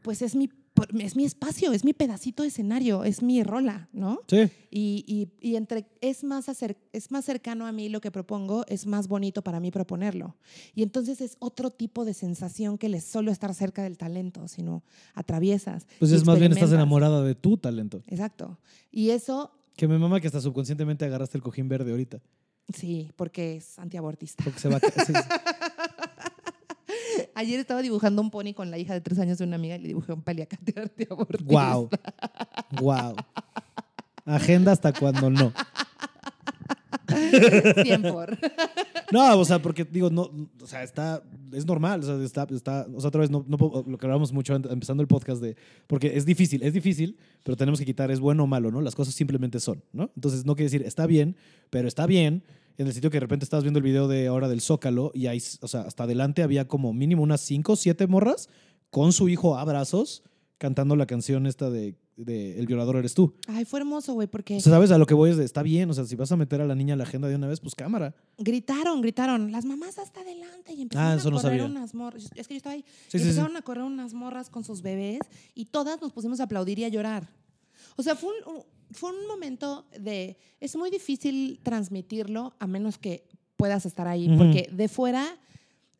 pues es mi, es mi espacio, es mi pedacito de escenario, es mi rola, ¿no?
Sí.
Y, y- y entre es más, acer- es más cercano a mí lo que propongo, es más bonito para mí proponerlo. Y entonces es otro tipo de sensación que el solo estar cerca del talento, sino atraviesas.
Pues es más bien estás enamorada de tu talento.
Exacto. Y eso,
Que me mama que hasta subconscientemente agarraste el cojín verde ahorita.
sí, porque es antiabortista.
Porque se va a sí.
Ayer estaba dibujando un pony con la hija de tres años de una amiga y le dibujé un paliacate abortista.
Wow. Wow. Agenda hasta cuando no.
100 por.
No, o sea, porque digo, no, o sea, está, es normal, o sea, está, está, o sea, otra vez, no, no lo que hablamos mucho empezando el podcast de, porque es difícil, es difícil, pero tenemos que quitar, es bueno o malo, ¿no? Las cosas simplemente son, ¿no? Entonces, no quiere decir, está bien, pero está bien en el sitio que de repente estabas viendo el video de ahora del Zócalo y ahí, o sea, hasta adelante había como mínimo unas 5 o 7 morras con su hijo a brazos cantando la canción esta de, de El violador eres tú.
Ay, fue hermoso, güey, porque
O sea, ¿sabes? A lo que voy es de, está bien, o sea, si vas a meter a la niña a la agenda de una vez, pues cámara.
gritaron, gritaron, las mamás hasta adelante y empezaron
Ah, eso
a
no
correr
sabía.
unas morras. Es que yo estaba ahí.
Sí,
y
sí, sí.
empezaron a correr unas morras con sus bebés y todas nos pusimos a aplaudir y a llorar. O sea, fue un- fue un momento de... Es muy difícil transmitirlo a menos que puedas estar ahí,
Ujú.
porque de fuera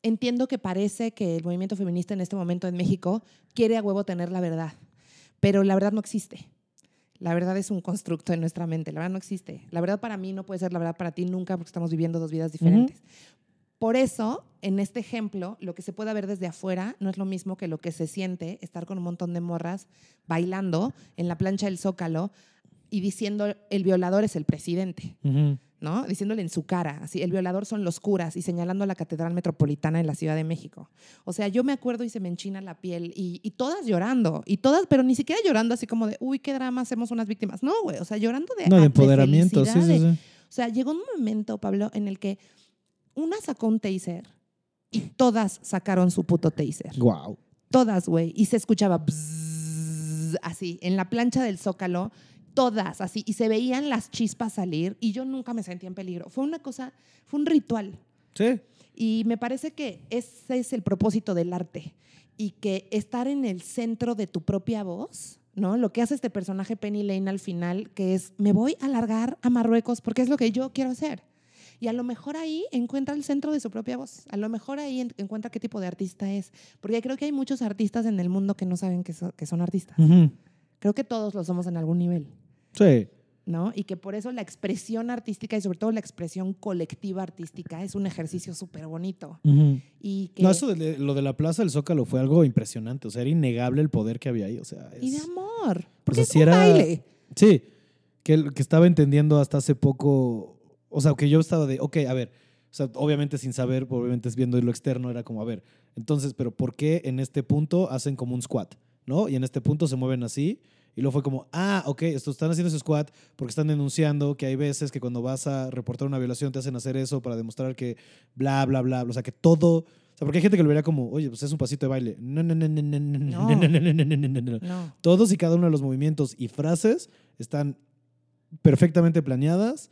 entiendo que parece que el movimiento feminista en este momento en México quiere a huevo tener la verdad, pero la verdad no existe. La verdad es un constructo en nuestra mente, la verdad no existe. La verdad para mí no puede ser la verdad para ti nunca porque estamos viviendo dos vidas diferentes. Por eso, en este ejemplo, lo que se puede ver desde afuera no es lo mismo que lo que se siente estar con un montón de morras bailando en la plancha del Zócalo y diciendo el violador es el presidente. ¿no? Diciéndole en su cara, así, el violador son los curas y señalando la Catedral Metropolitana en la Ciudad de México. O sea, yo me acuerdo y se me enchina la piel y, y todas llorando, y todas, pero ni siquiera llorando así como de, uy, qué drama, hacemos unas víctimas. No, güey, o sea, llorando de
No, de empoderamiento, sí,
felicidad,
sí,
de-
sí.
O sea, llegó un momento, Pablo, en el que una sacó un taser y todas sacaron su puto taser.
Wow.
Todas, güey. Y se escuchaba bzzz, así, en la plancha del Zócalo, todas así. Y se veían las chispas salir y yo nunca me sentía en peligro. Fue una cosa, fue un ritual.
Sí.
Y me parece que ese es el propósito del arte. Y que estar en el centro de tu propia voz, ¿no? Lo que hace este personaje Penny Lane al final, que es, me voy a largar a Marruecos porque es lo que yo quiero hacer. Y a lo mejor ahí encuentra el centro de su propia voz. A lo mejor ahí en- encuentra qué tipo de artista es. Porque creo que hay muchos artistas en el mundo que no saben que, so- que son artistas. Creo que todos lo somos en algún nivel.
Sí.
¿no? Y que por eso la expresión artística y sobre todo la expresión colectiva artística es un ejercicio súper bonito. Y que...
No, eso de lo de la Plaza del Zócalo fue algo impresionante. O sea, era innegable el poder que había ahí. O sea,
Y de
es-
amor.
o
Porque
sea,
es un
era-
baile.
Sí, que, que estaba entendiendo hasta hace poco, o sea, que yo estaba de, ok, a ver, o sea, obviamente sin saber, obviamente es viendo lo externo, era como, a ver, entonces, pero ¿por qué en este punto hacen como un squat? ¿No? Y en este punto se mueven así. Y luego fue como, ah, ok, esto están haciendo ese squat porque están denunciando que hay veces que cuando vas a reportar una violación te hacen hacer eso para demostrar que bla, bla, bla, bla. O sea, que todo. O sea, porque hay gente que lo vería como, oye, pues es un pasito de baile. No, no, no, no, no, no, no, no, no, no, no. Todos y cada uno de los movimientos y frases están perfectamente planeadas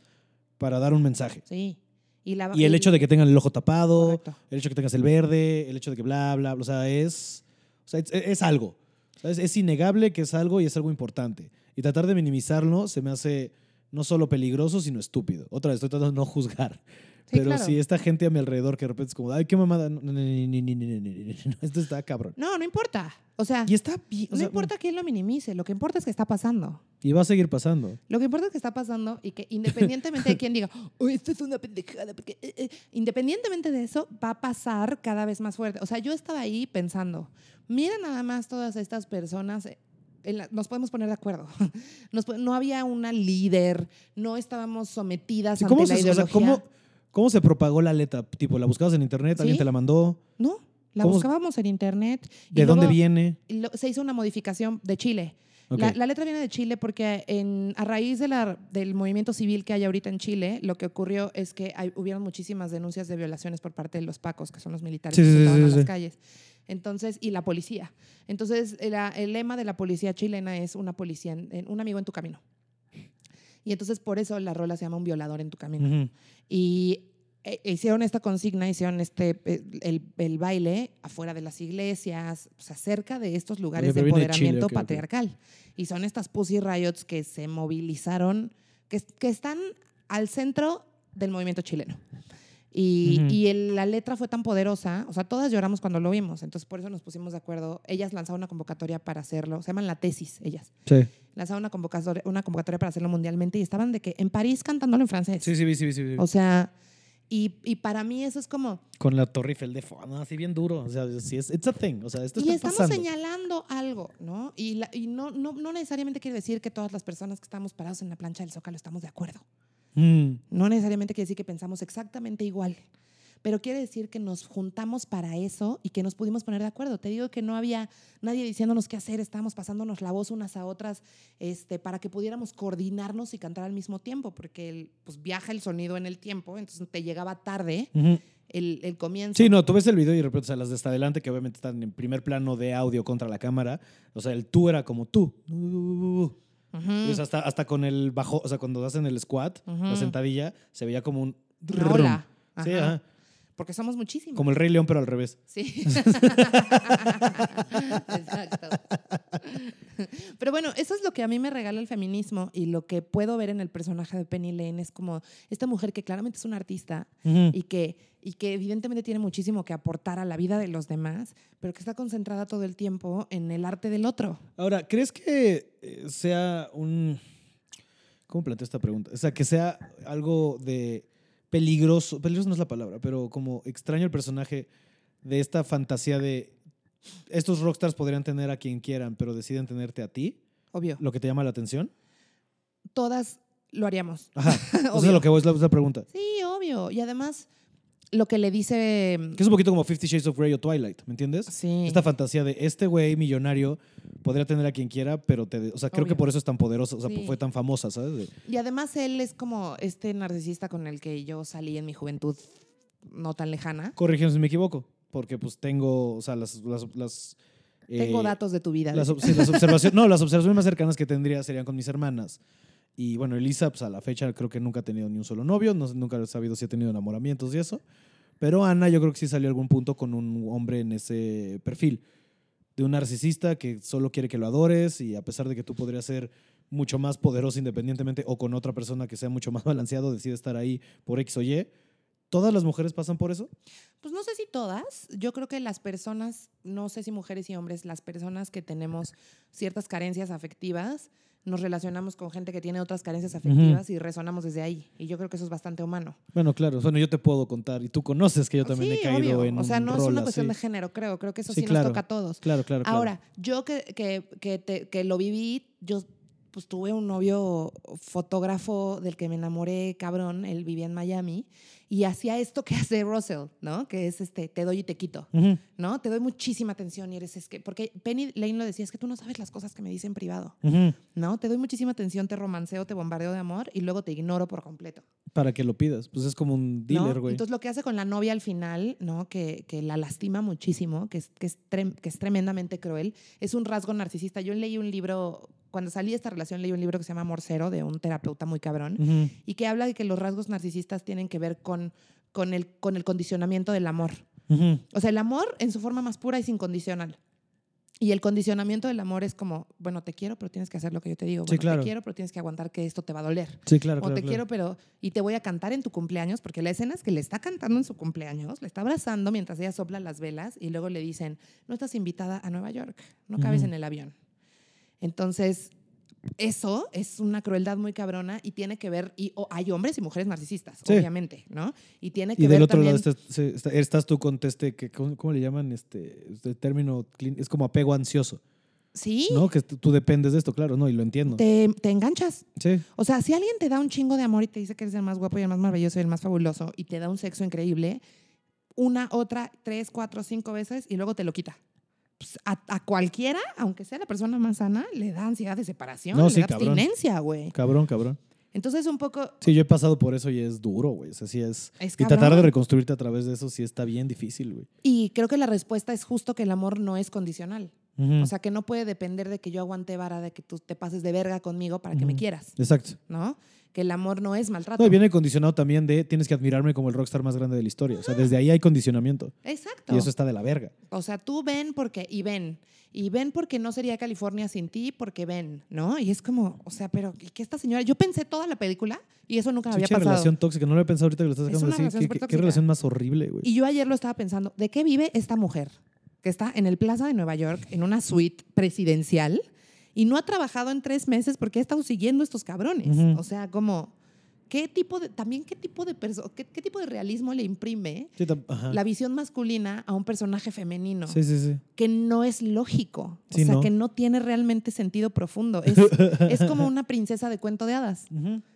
para dar un mensaje.
Sí. Y, la,
Y el hecho de que tengan el ojo tapado,
Correcto.
el hecho de que tengas el verde, el hecho de que bla, bla, bla, o sea, es, o sea, es, es algo. Es innegable que es algo y es algo importante. Y tratar de minimizarlo se me hace no solo peligroso, sino estúpido. Otra vez, estoy tratando de no juzgar. Pero si esta gente a mi alrededor que de repente es como, ay, qué mamada. Esto está cabrón.
No, no importa. O sea,
y está bien,
no importa quién lo minimice, lo que importa es que está pasando.
Y va a seguir pasando.
Lo que importa es que está pasando y que independientemente de quién diga, esto es una pendejada, independientemente de eso, va a pasar cada vez más fuerte. O sea, yo estaba ahí pensando, mira nada más todas estas personas. eh, en la- nos podemos poner de acuerdo. Nos no había una líder, no estábamos sometidas
Sí,
ante
¿Cómo
la
se, o sea,
ideología.
¿cómo, ¿Cómo se propagó la letra? Tipo, ¿la buscabas en internet? ¿Alguien
Sí.
te la mandó?
No, la
¿Cómo-
buscábamos en internet. y
¿De dónde
luego
viene?
lo- se hizo una modificación de Chile. La, la letra viene de Chile porque en, a raíz de la, del movimiento civil que hay ahorita en Chile, lo que ocurrió es que hay, hubieron muchísimas denuncias de violaciones por parte de los pacos, que son los militares
Sí,
que
sí, sí.
las calles. Entonces, y la policía. Entonces, el lema de la policía chilena es una policía, en- en- un amigo en tu camino. Y entonces por eso la rola se llama Un violador en tu camino. Y eh, hicieron esta consigna, hicieron este, eh, el, el baile afuera de las iglesias, o sea, cerca de estos lugares de
Chile,
empoderamiento patriarcal. Y son estas Pussy Riots que se movilizaron, que, que están al centro del movimiento chileno. Y,
Ujú.
y el- la letra fue tan poderosa, o sea, todas lloramos cuando lo vimos, entonces por eso nos pusimos de acuerdo. Ellas lanzaron una convocatoria para hacerlo, se llaman la tesis, ellas.
Sí.
Lanzaron una convocatoria, una convocatoria para hacerlo mundialmente y estaban de que en París cantándolo en francés.
Sí, sí, sí, sí, sí.
O sea, Y, y para mí eso es como,
Con la Torre Eiffel de fondo, así bien duro. O sea, sí es, it's a thing. O sea, esto
y
está
estamos
pasando.
señalando algo, ¿no? Y, la- y no, no, no necesariamente quiere decir que todas las personas que estamos parados en la plancha del Zócalo estamos de acuerdo.
Mm,
No necesariamente quiere decir que pensamos exactamente igual, pero quiere decir que nos juntamos para eso y que nos pudimos poner de acuerdo. Te digo que no había nadie diciéndonos qué hacer, estábamos pasándonos la voz unas a otras este, para que pudiéramos coordinarnos y cantar al mismo tiempo, porque el, pues, viaja el sonido en el tiempo, entonces te llegaba tarde el, el comienzo.
Sí, no, tú ves el video y de repente, o sea, las de hasta adelante, que obviamente están en primer plano de audio contra la cámara. O sea, el tú era como tú.
Ujú.
Hasta, hasta con el bajo, o sea, cuando hacen el squat, la sentadilla, se veía como un.
Una ola.
Sí,
Ajá.
ajá.
Porque somos muchísimos.
Como el Rey León, pero al revés.
Sí. Exacto. Pero bueno, eso es lo que a mí me regala el feminismo y lo que puedo ver en el personaje de Penny Lane es como esta mujer que claramente es una artista y que, y que evidentemente tiene muchísimo que aportar a la vida de los demás, pero que está concentrada todo el tiempo en el arte del otro.
Ahora, ¿crees que eh, sea un. ¿Cómo planteo esta pregunta? O sea, que sea algo de peligroso. Peligroso no es la palabra, pero como extraño el personaje de esta fantasía de. Estos rockstars podrían tener a quien quieran, pero deciden tenerte a ti,
Obvio.
lo que te llama la atención.
Todas lo haríamos.
Ajá. O sea,
Obvio.
lo que voy es la, es la pregunta.
Sí, obvio. Y además, lo que le dice...
Que es un poquito como Fifty Shades of Grey o Twilight, ¿me entiendes?
Sí.
Esta fantasía de este güey millonario podría tener a quien quiera, pero te. O sea, creo que por eso es tan poderosa, o sea,
Sí.
fue tan famosa, ¿sabes?
Y además él es como este narcisista con el que yo salí en mi juventud no tan lejana.
Corrígeme si me equivoco, porque pues tengo, o sea, las... las, las,
Tengo
eh,
datos de tu vida.
Las, sí, las observaciones, no, las observaciones más cercanas que tendría serían con mis hermanas. Y bueno, Elisa, pues a la fecha creo que nunca ha tenido ni un solo novio, no, nunca he sabido si ha tenido enamoramientos y eso. Pero Ana, yo creo que sí salió a algún punto con un hombre en ese perfil. De un narcisista que solo quiere que lo adores y a pesar de que tú podrías ser mucho más poderoso independientemente o con otra persona que sea mucho más balanceado, decide estar ahí por X o Y. ¿Todas las mujeres pasan por eso?
Pues no sé si todas. Yo creo que las personas, no sé si mujeres y hombres, las personas que tenemos ciertas carencias afectivas, nos relacionamos con gente que tiene otras carencias afectivas y resonamos desde ahí. Y yo creo que eso es bastante humano.
Bueno, claro. Bueno, yo te puedo contar y tú conoces que yo también
sí,
he caído
obvio.
en
O sea,
un
no es una cuestión de género, creo. Creo que eso
Sí,
sí,
claro.
nos toca a todos.
Claro, claro, claro.
Ahora, yo que, que, que, te- que lo viví, yo pues tuve un novio fotógrafo del que me enamoré, cabrón, él vivía en Miami y hacía esto que hace Russell, ¿no? Que es este, te doy y te quito,
Ujú.
¿no? Te doy muchísima atención y eres es que, porque Penny Lane lo decía, es que tú no sabes las cosas que me dicen privado,
Ujú.
¿no? Te doy muchísima atención, te romanceo, te bombardeo de amor y luego te ignoro por completo.
Para que lo pidas. Pues es como un
¿no?
dealer, güey.
Entonces lo que hace con la novia al final, ¿no? Que, que la lastima muchísimo, que es, que, es que es tremendamente cruel, es un rasgo narcisista. Yo leí un libro, cuando salí de esta relación, leí un libro que se llama Amor Cero, de un terapeuta muy cabrón, y que habla de que los rasgos narcisistas tienen que ver con, con, el, con el condicionamiento del amor. O sea, el amor en su forma más pura es incondicional. Y el condicionamiento del amor es como, bueno, te quiero, pero tienes que hacer lo que yo te digo.
Sí, claro.
te quiero, pero tienes que aguantar que esto te va a doler.
Sí, claro,
O
claro.
te
claro.
quiero, pero. Y te voy a cantar en tu cumpleaños, porque la escena es que le está cantando en su cumpleaños, le está abrazando mientras ella sopla las velas y luego le dicen: No estás invitada a Nueva York, no cabes en el avión. Entonces, eso es una crueldad muy cabrona y tiene que ver. Y hay hombres y mujeres narcisistas,
Sí.
obviamente, ¿no? Y tiene que
Y
ver
del otro
también.
lado estás, tú con este, que, ¿cómo, cómo le llaman? Este, este término, es como apego ansioso,
sí,
¿no? Que tú tú dependes de esto, claro, ¿no? Y lo entiendo.
te, te enganchas.
Sí.
O sea, si alguien te da un chingo de amor y te dice que eres el más guapo y el más maravilloso y el más fabuloso y te da un sexo increíble, una, otra, tres, cuatro, cinco veces y luego te lo quita. Pues, a, a cualquiera, aunque sea la persona más sana, le da ansiedad de separación,
No,
le
sí,
da
cabrón.
abstinencia, güey.
Cabrón, cabrón.
Entonces, un poco.
Sí, yo he pasado por eso y es duro, güey. O sea, sí es...
Es
y tratar de reconstruirte a través de eso sí está bien difícil, güey.
Y creo que la respuesta es justo que el amor no es condicional. O sea, que no puede depender de que yo aguante vara, de que tú te pases de verga conmigo para que me quieras,
Exacto.
¿no? Que el amor no es maltrato.
No, y viene condicionado también de tienes que admirarme como el rockstar más grande de la historia. O sea, desde ahí hay condicionamiento.
Exacto.
Y eso está de la verga.
O sea, tú ven porque, y ven, y ven porque no sería California sin ti, porque ven, ¿no? Y es como, o sea, pero ¿y ¿qué esta señora? Yo pensé toda la película y eso nunca me había pasado.
relación tóxica. No lo había pensado ahorita que lo estás
Es
dejando
una
decir.
relación
¿Qué, relación más horrible, güey?
Y yo ayer lo estaba pensando, ¿de qué vive esta mujer que está en el Plaza de Nueva York, en una suite presidencial, y no ha trabajado en tres meses porque ha estado siguiendo estos cabrones? O sea, como, ¿qué tipo de, también qué tipo de qué, qué tipo de realismo le imprime
Sí,
la visión masculina a un personaje femenino?
sí, sí, sí.
que no es lógico, o sea,
no.
que no tiene realmente sentido profundo. Es, es como una princesa de cuento de hadas.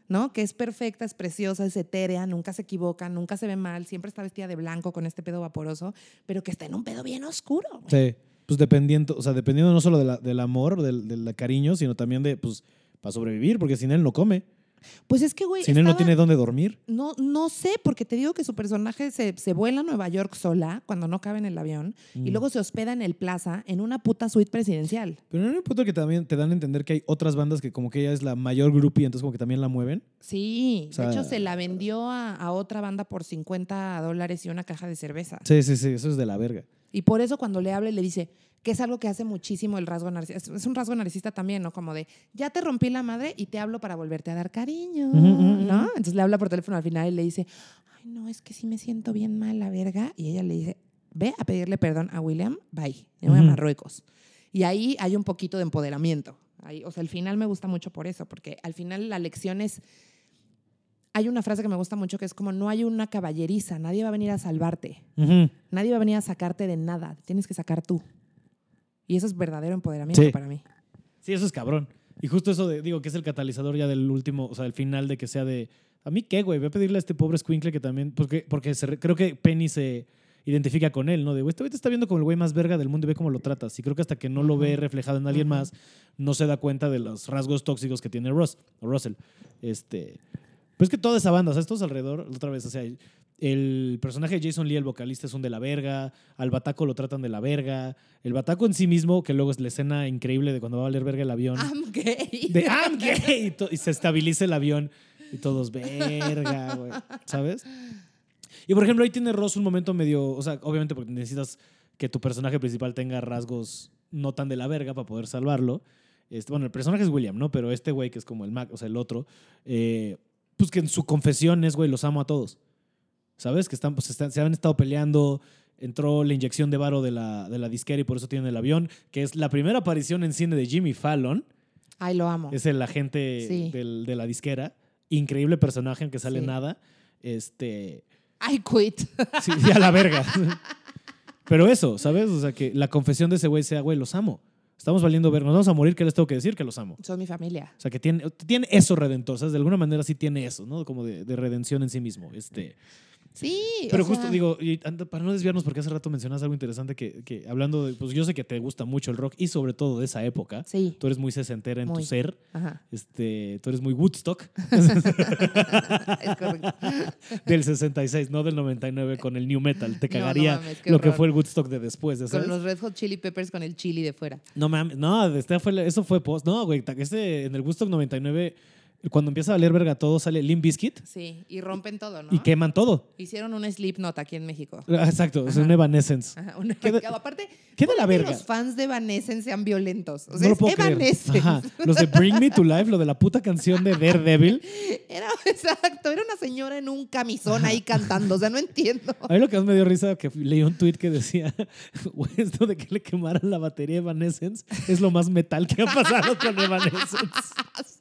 ¿no? Que es perfecta, es preciosa, es etérea, nunca se equivoca, nunca se ve mal, siempre está vestida de blanco con este pedo vaporoso, pero que está en un pedo bien oscuro.
Sí. Pues dependiendo, o sea, dependiendo no solo de la- del amor, del, del cariño, sino también de, pues, para sobrevivir, porque sin él no come.
Pues es que, güey,
él no
estaba-
tiene dónde dormir.
no, no sé, porque te digo que su personaje se, se vuela a Nueva York sola cuando no cabe en el avión
Mm.
y luego se hospeda en el plaza en una puta suite presidencial.
Pero no importa que también te dan a entender que hay otras bandas que como que ella es la mayor groupie, entonces como que también la mueven.
Sí,
O sea-
de hecho se la vendió a, a otra banda por 50 dólares y una caja de cerveza.
Sí, sí, sí, eso es de la verga.
Y por eso cuando le habla y le dice que es algo que hace muchísimo el rasgo narcisista. Es, un rasgo narcisista también, ¿no? Como de, ya te rompí la madre y te hablo para volverte a dar cariño, ¿no? Entonces le habla por teléfono al final y le dice, ay, no, es que sí me siento bien mal, la verga. Y ella le dice, ve a pedirle perdón a William, bye, me voy a. Marruecos. Y ahí hay un poquito de empoderamiento. Ahí, o sea, el final me gusta mucho por eso, porque al final la lección es... Hay una frase que me gusta mucho que es como, no hay una caballeriza, nadie va a venir a salvarte. Nadie va a venir a sacarte de nada, tienes que sacar tú. Y eso es verdadero empoderamiento
Sí.
para mí.
Sí, eso es cabrón. Y justo eso de, digo, que es el catalizador ya del último, o sea, del final de que sea de, ¿a mí qué, güey? Voy a pedirle a este pobre squinkle que también, porque, porque se creo que Penny se identifica con él, ¿no? De, güey, este güey te está viendo como el güey más verga del mundo y ve cómo lo tratas. Y creo que hasta que no lo ve reflejado en alguien más, no se da cuenta de los rasgos tóxicos que tiene Ross, o Russell. Este, pues es que toda esa banda, o sea, estos alrededor, otra vez, o sea, el personaje de Jason Lee, el vocalista, es un de la verga. Al Bataco lo tratan de la verga. El Bataco en sí mismo, que luego es la escena increíble de cuando va a valer verga el avión.
I'm gay.
De I'm gay. Y, se estabiliza el avión. Y todos, verga, güey. ¿Sabes? Y por ejemplo, ahí tiene Ross un momento medio. O sea, obviamente porque necesitas que tu personaje principal tenga rasgos no tan de la verga para poder salvarlo. Este, bueno, el personaje es William, ¿no? Pero este güey que es como el Mac, o sea, el otro, eh, pues que en su confesión es, güey, los amo a todos. ¿Sabes? Que están, pues, están- se han estado peleando. Entró la inyección de varo de la, de la disquera y por eso tienen el avión, que es la primera aparición en cine de Jimmy Fallon.
Ay, lo amo.
Es el agente
Sí.
del- de la disquera. Increíble personaje, aunque sale
Sí.
nada. Este.
I quit.
Sí, sí, a la verga. Pero eso, ¿sabes? O sea, que la confesión de ese güey sea, güey, los amo. Estamos valiendo ver, nos vamos a morir, ¿qué les tengo que decir? Que los amo.
Son mi familia.
O sea, que tiene, tiene eso redentor, ¿sabes? De alguna manera sí tiene eso, ¿no? Como de, de redención en sí mismo. Este.
Sí.
Pero justo
sea,
digo, y para no desviarnos, porque hace rato mencionas algo interesante que, que hablando de, pues yo sé que te gusta mucho el rock y sobre todo de esa época.
Sí.
Tú eres muy sesentera en tu ser.
Ajá.
Este, tú eres muy Woodstock.
Es correcto.
del 66, no del 99 con el New Metal. Te
No, no
cagaría
mames,
lo que fue el Woodstock de después, ¿ya
Con los Red Hot Chili Peppers con el chili de fuera.
No mames, no, este fue, eso fue post. No, güey, este, en el Woodstock 99, cuando empieza a valer verga todo, sale Limp Bizkit
Sí. Y rompen todo, ¿no?
y queman todo.
Hicieron un Slipknot aquí en México.
Ah, Exacto, es
Ajá.
un Evanescence.
Ajá, una-
¿Qué de-
aparte,
qué de la
¿cómo que
verga?
los fans de Evanescence sean violentos. O sea,
no lo
es
puedo creer.
Evanescence.
Ajá. Los de Bring Me to Life, lo de la puta canción de Daredevil.
Era, exacto, era una señora en un camisón ahí cantando. O sea, no entiendo.
A mí lo que más me dio risa que leí un tweet que decía, esto de que le quemaran la batería a Evanescence es lo más metal que ha pasado con Evanescence.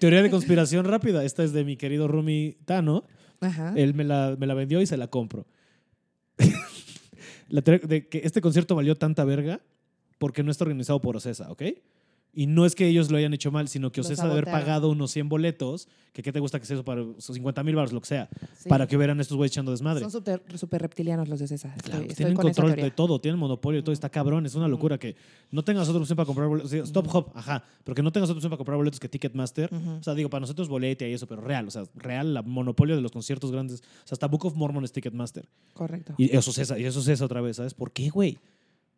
Teoría de conspiración rápida. Esta es de mi querido Rumi Tano.
Ajá.
Él me la, me la vendió y se la compro. la teoría de que este concierto valió tanta verga porque no está organizado por Ocesa, ¿ok? Y no es que ellos lo hayan hecho mal, sino que Ocesa de haber pagado unos 100 boletos, que qué te gusta que sea eso para esos 50 mil baros, lo que sea,
Sí.
para que hubieran estos güeyes echando desmadre.
Son súper super reptilianos los de César.
Claro,
Estoy, estoy
tienen
con
control de todo, tienen monopolio y todo, está cabrón, es una locura que no tengas otra opción para comprar boletos. Stop Hop, ajá, pero que no tengas otra opción para comprar boletos que Ticketmaster. O sea, digo, para nosotros bolete y eso, pero real, o sea, real, la monopolio de los conciertos grandes. O sea, hasta Book of Mormon es Ticketmaster.
Correcto.
Y eso es esa, y eso es esa otra vez, ¿sabes? ¿Por qué, güey?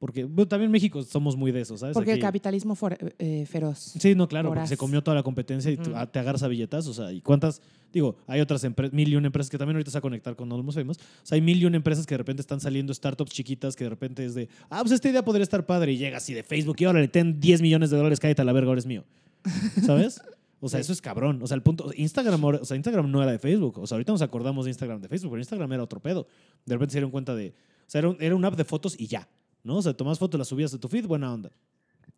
Porque bueno, también en México somos muy de eso, ¿sabes?
Porque el capitalismo for- eh, feroz.
Sí, no, claro, porque se comió toda la competencia y tú- ah, te agarras a billetazos. O sea, ¿y cuántas? Digo, hay otras empresas, mil y una empresas que también ahorita se va a conectar con Almost Famous. O sea, hay mil y una empresas que de repente están saliendo startups chiquitas que de repente es de, ah, pues esta idea podría estar padre y llega así de Facebook y ahora le ten 10 millones de dólares, cállate a la verga, ahora es mío. ¿Sabes? O sea,
Sí.
eso es cabrón. O sea, el punto, Instagram, o sea, Instagram no era de Facebook. O sea, ahorita nos acordamos de Instagram de Facebook, pero Instagram era otro pedo. De repente se dieron cuenta de, o sea, era un, era un app de fotos y ya. ¿No? O sea, tomas fotos, las subías de tu feed, buena onda.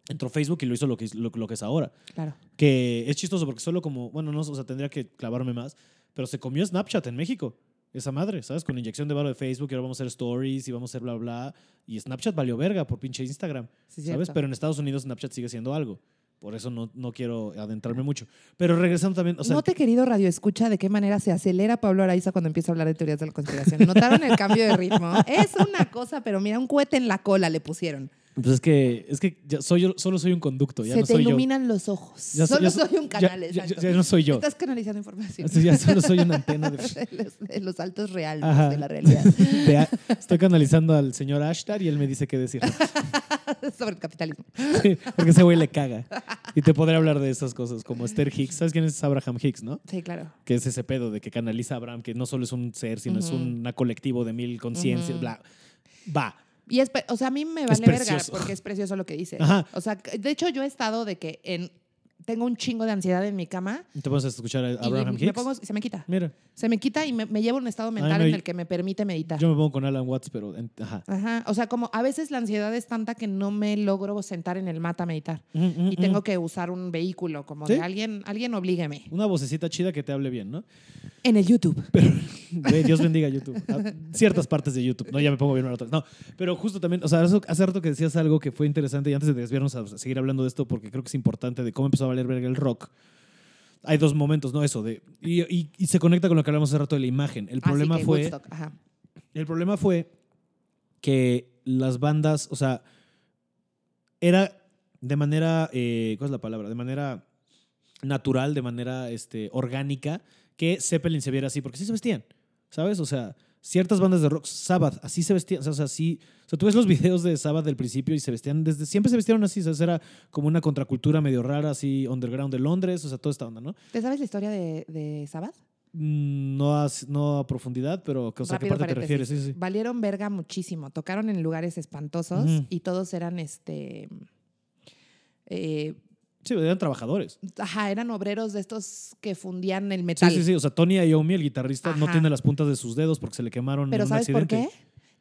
entró Facebook y lo hizo lo que, lo, lo que es ahora.
Claro.
Que es chistoso porque solo como, bueno, no, o sea, tendría que clavarme más, pero se comió Snapchat en México. Esa madre, ¿sabes? Con inyección de varo de Facebook y ahora vamos a hacer stories y vamos a hacer bla, bla. Y Snapchat valió verga por pinche Instagram,
Sí,
¿sabes?
cierto.
Pero en Estados Unidos Snapchat sigue siendo algo. Por eso no, no quiero adentrarme mucho. Pero regresando también, o sea,
Note, querido Radio Escucha, de qué manera se acelera Pablo Araiza cuando empieza a hablar de teorías de la conspiración. ¿Notaron el cambio de ritmo? Es una cosa, pero mira, un cohete en la cola le pusieron.
pues es que, es que ya soy yo, solo soy un conducto, ya
se
no
te
soy yo.
iluminan los ojos.
Ya
Solo
ya
soy un canal,
ya, no soy yo.
Estás canalizando información.
Así, ya solo soy una antena de...
de, los, de los altos reales de la realidad.
estoy canalizando al señor Ashtar y él me dice qué decir.
Sobre el capitalismo.
Sí, porque ese güey le caga. Y te podré hablar de esas cosas, como Esther Hicks. ¿Sabes quién es Abraham Hicks, no?
Sí, claro.
Que es ese pedo de que canaliza a Abraham, que no solo es un ser, sino es
Ujú.
un colectivo de mil conciencias, bla. Va.
Y es, o sea, a mí me vale verga porque es precioso lo que dice.
Ajá.
O sea, de hecho yo he estado de que en, tengo un chingo de ansiedad en mi cama
¿Te pones a escuchar a Abraham
me
Hicks?
pongo, se me quita.
Mira,
Se me quita y me, me lleva a un estado mental
no,
en el que me permite meditar.
yo me pongo con Alan Watts, pero... en- ajá.
Ajá. O sea, como a veces la ansiedad es tanta que no me logro sentar en el mat a meditar.
Mm, mm,
Y tengo
mm.
que usar un vehículo, como
¿Sí?
de alguien, alguien oblígueme.
Una vocecita chida que te hable bien, ¿no?
En el YouTube.
Güey, Dios bendiga YouTube. Ah, Ciertas partes de YouTube. No, ya me pongo bien otras. No, pero justo también, o sea, hace rato que decías algo que fue interesante y antes de desviarnos a seguir hablando de esto, porque creo que es importante de cómo empezó a valer verga el rock. Hay dos momentos, ¿no? Eso de. Y, y- y se conecta con lo que hablamos hace rato de la imagen. El
Así
problema fue.
Woodstock, ajá.
El problema fue que las bandas, o sea, era de manera, eh, ¿cuál es la palabra? De manera natural, de manera este, orgánica, que Zeppelin se viera así, porque sí se vestían, ¿sabes? O sea, ciertas bandas de rock, Sabbath, así se vestían, o sea, sí, o sea, tú ves los videos de Sabbath del principio y se vestían, desde siempre se vestieron así, ¿sabes? Era como una contracultura medio rara, así, underground de Londres, o sea, toda esta onda, ¿no?
¿Te sabes la historia de, de Sabbath?
Mm, No a, no a profundidad, pero, o sea, ¿a ¿qué parte te refieres? Sí, sí.
Valieron verga muchísimo. Tocaron en lugares espantosos y todos eran este. eh,
Sí, eran trabajadores.
ajá, eran obreros de estos que fundían el metal.
Sí, sí, sí. O sea, Tony Iommi, el guitarrista, no tiene las puntas de sus dedos porque se le quemaron
Pero
en un
¿sabes por qué?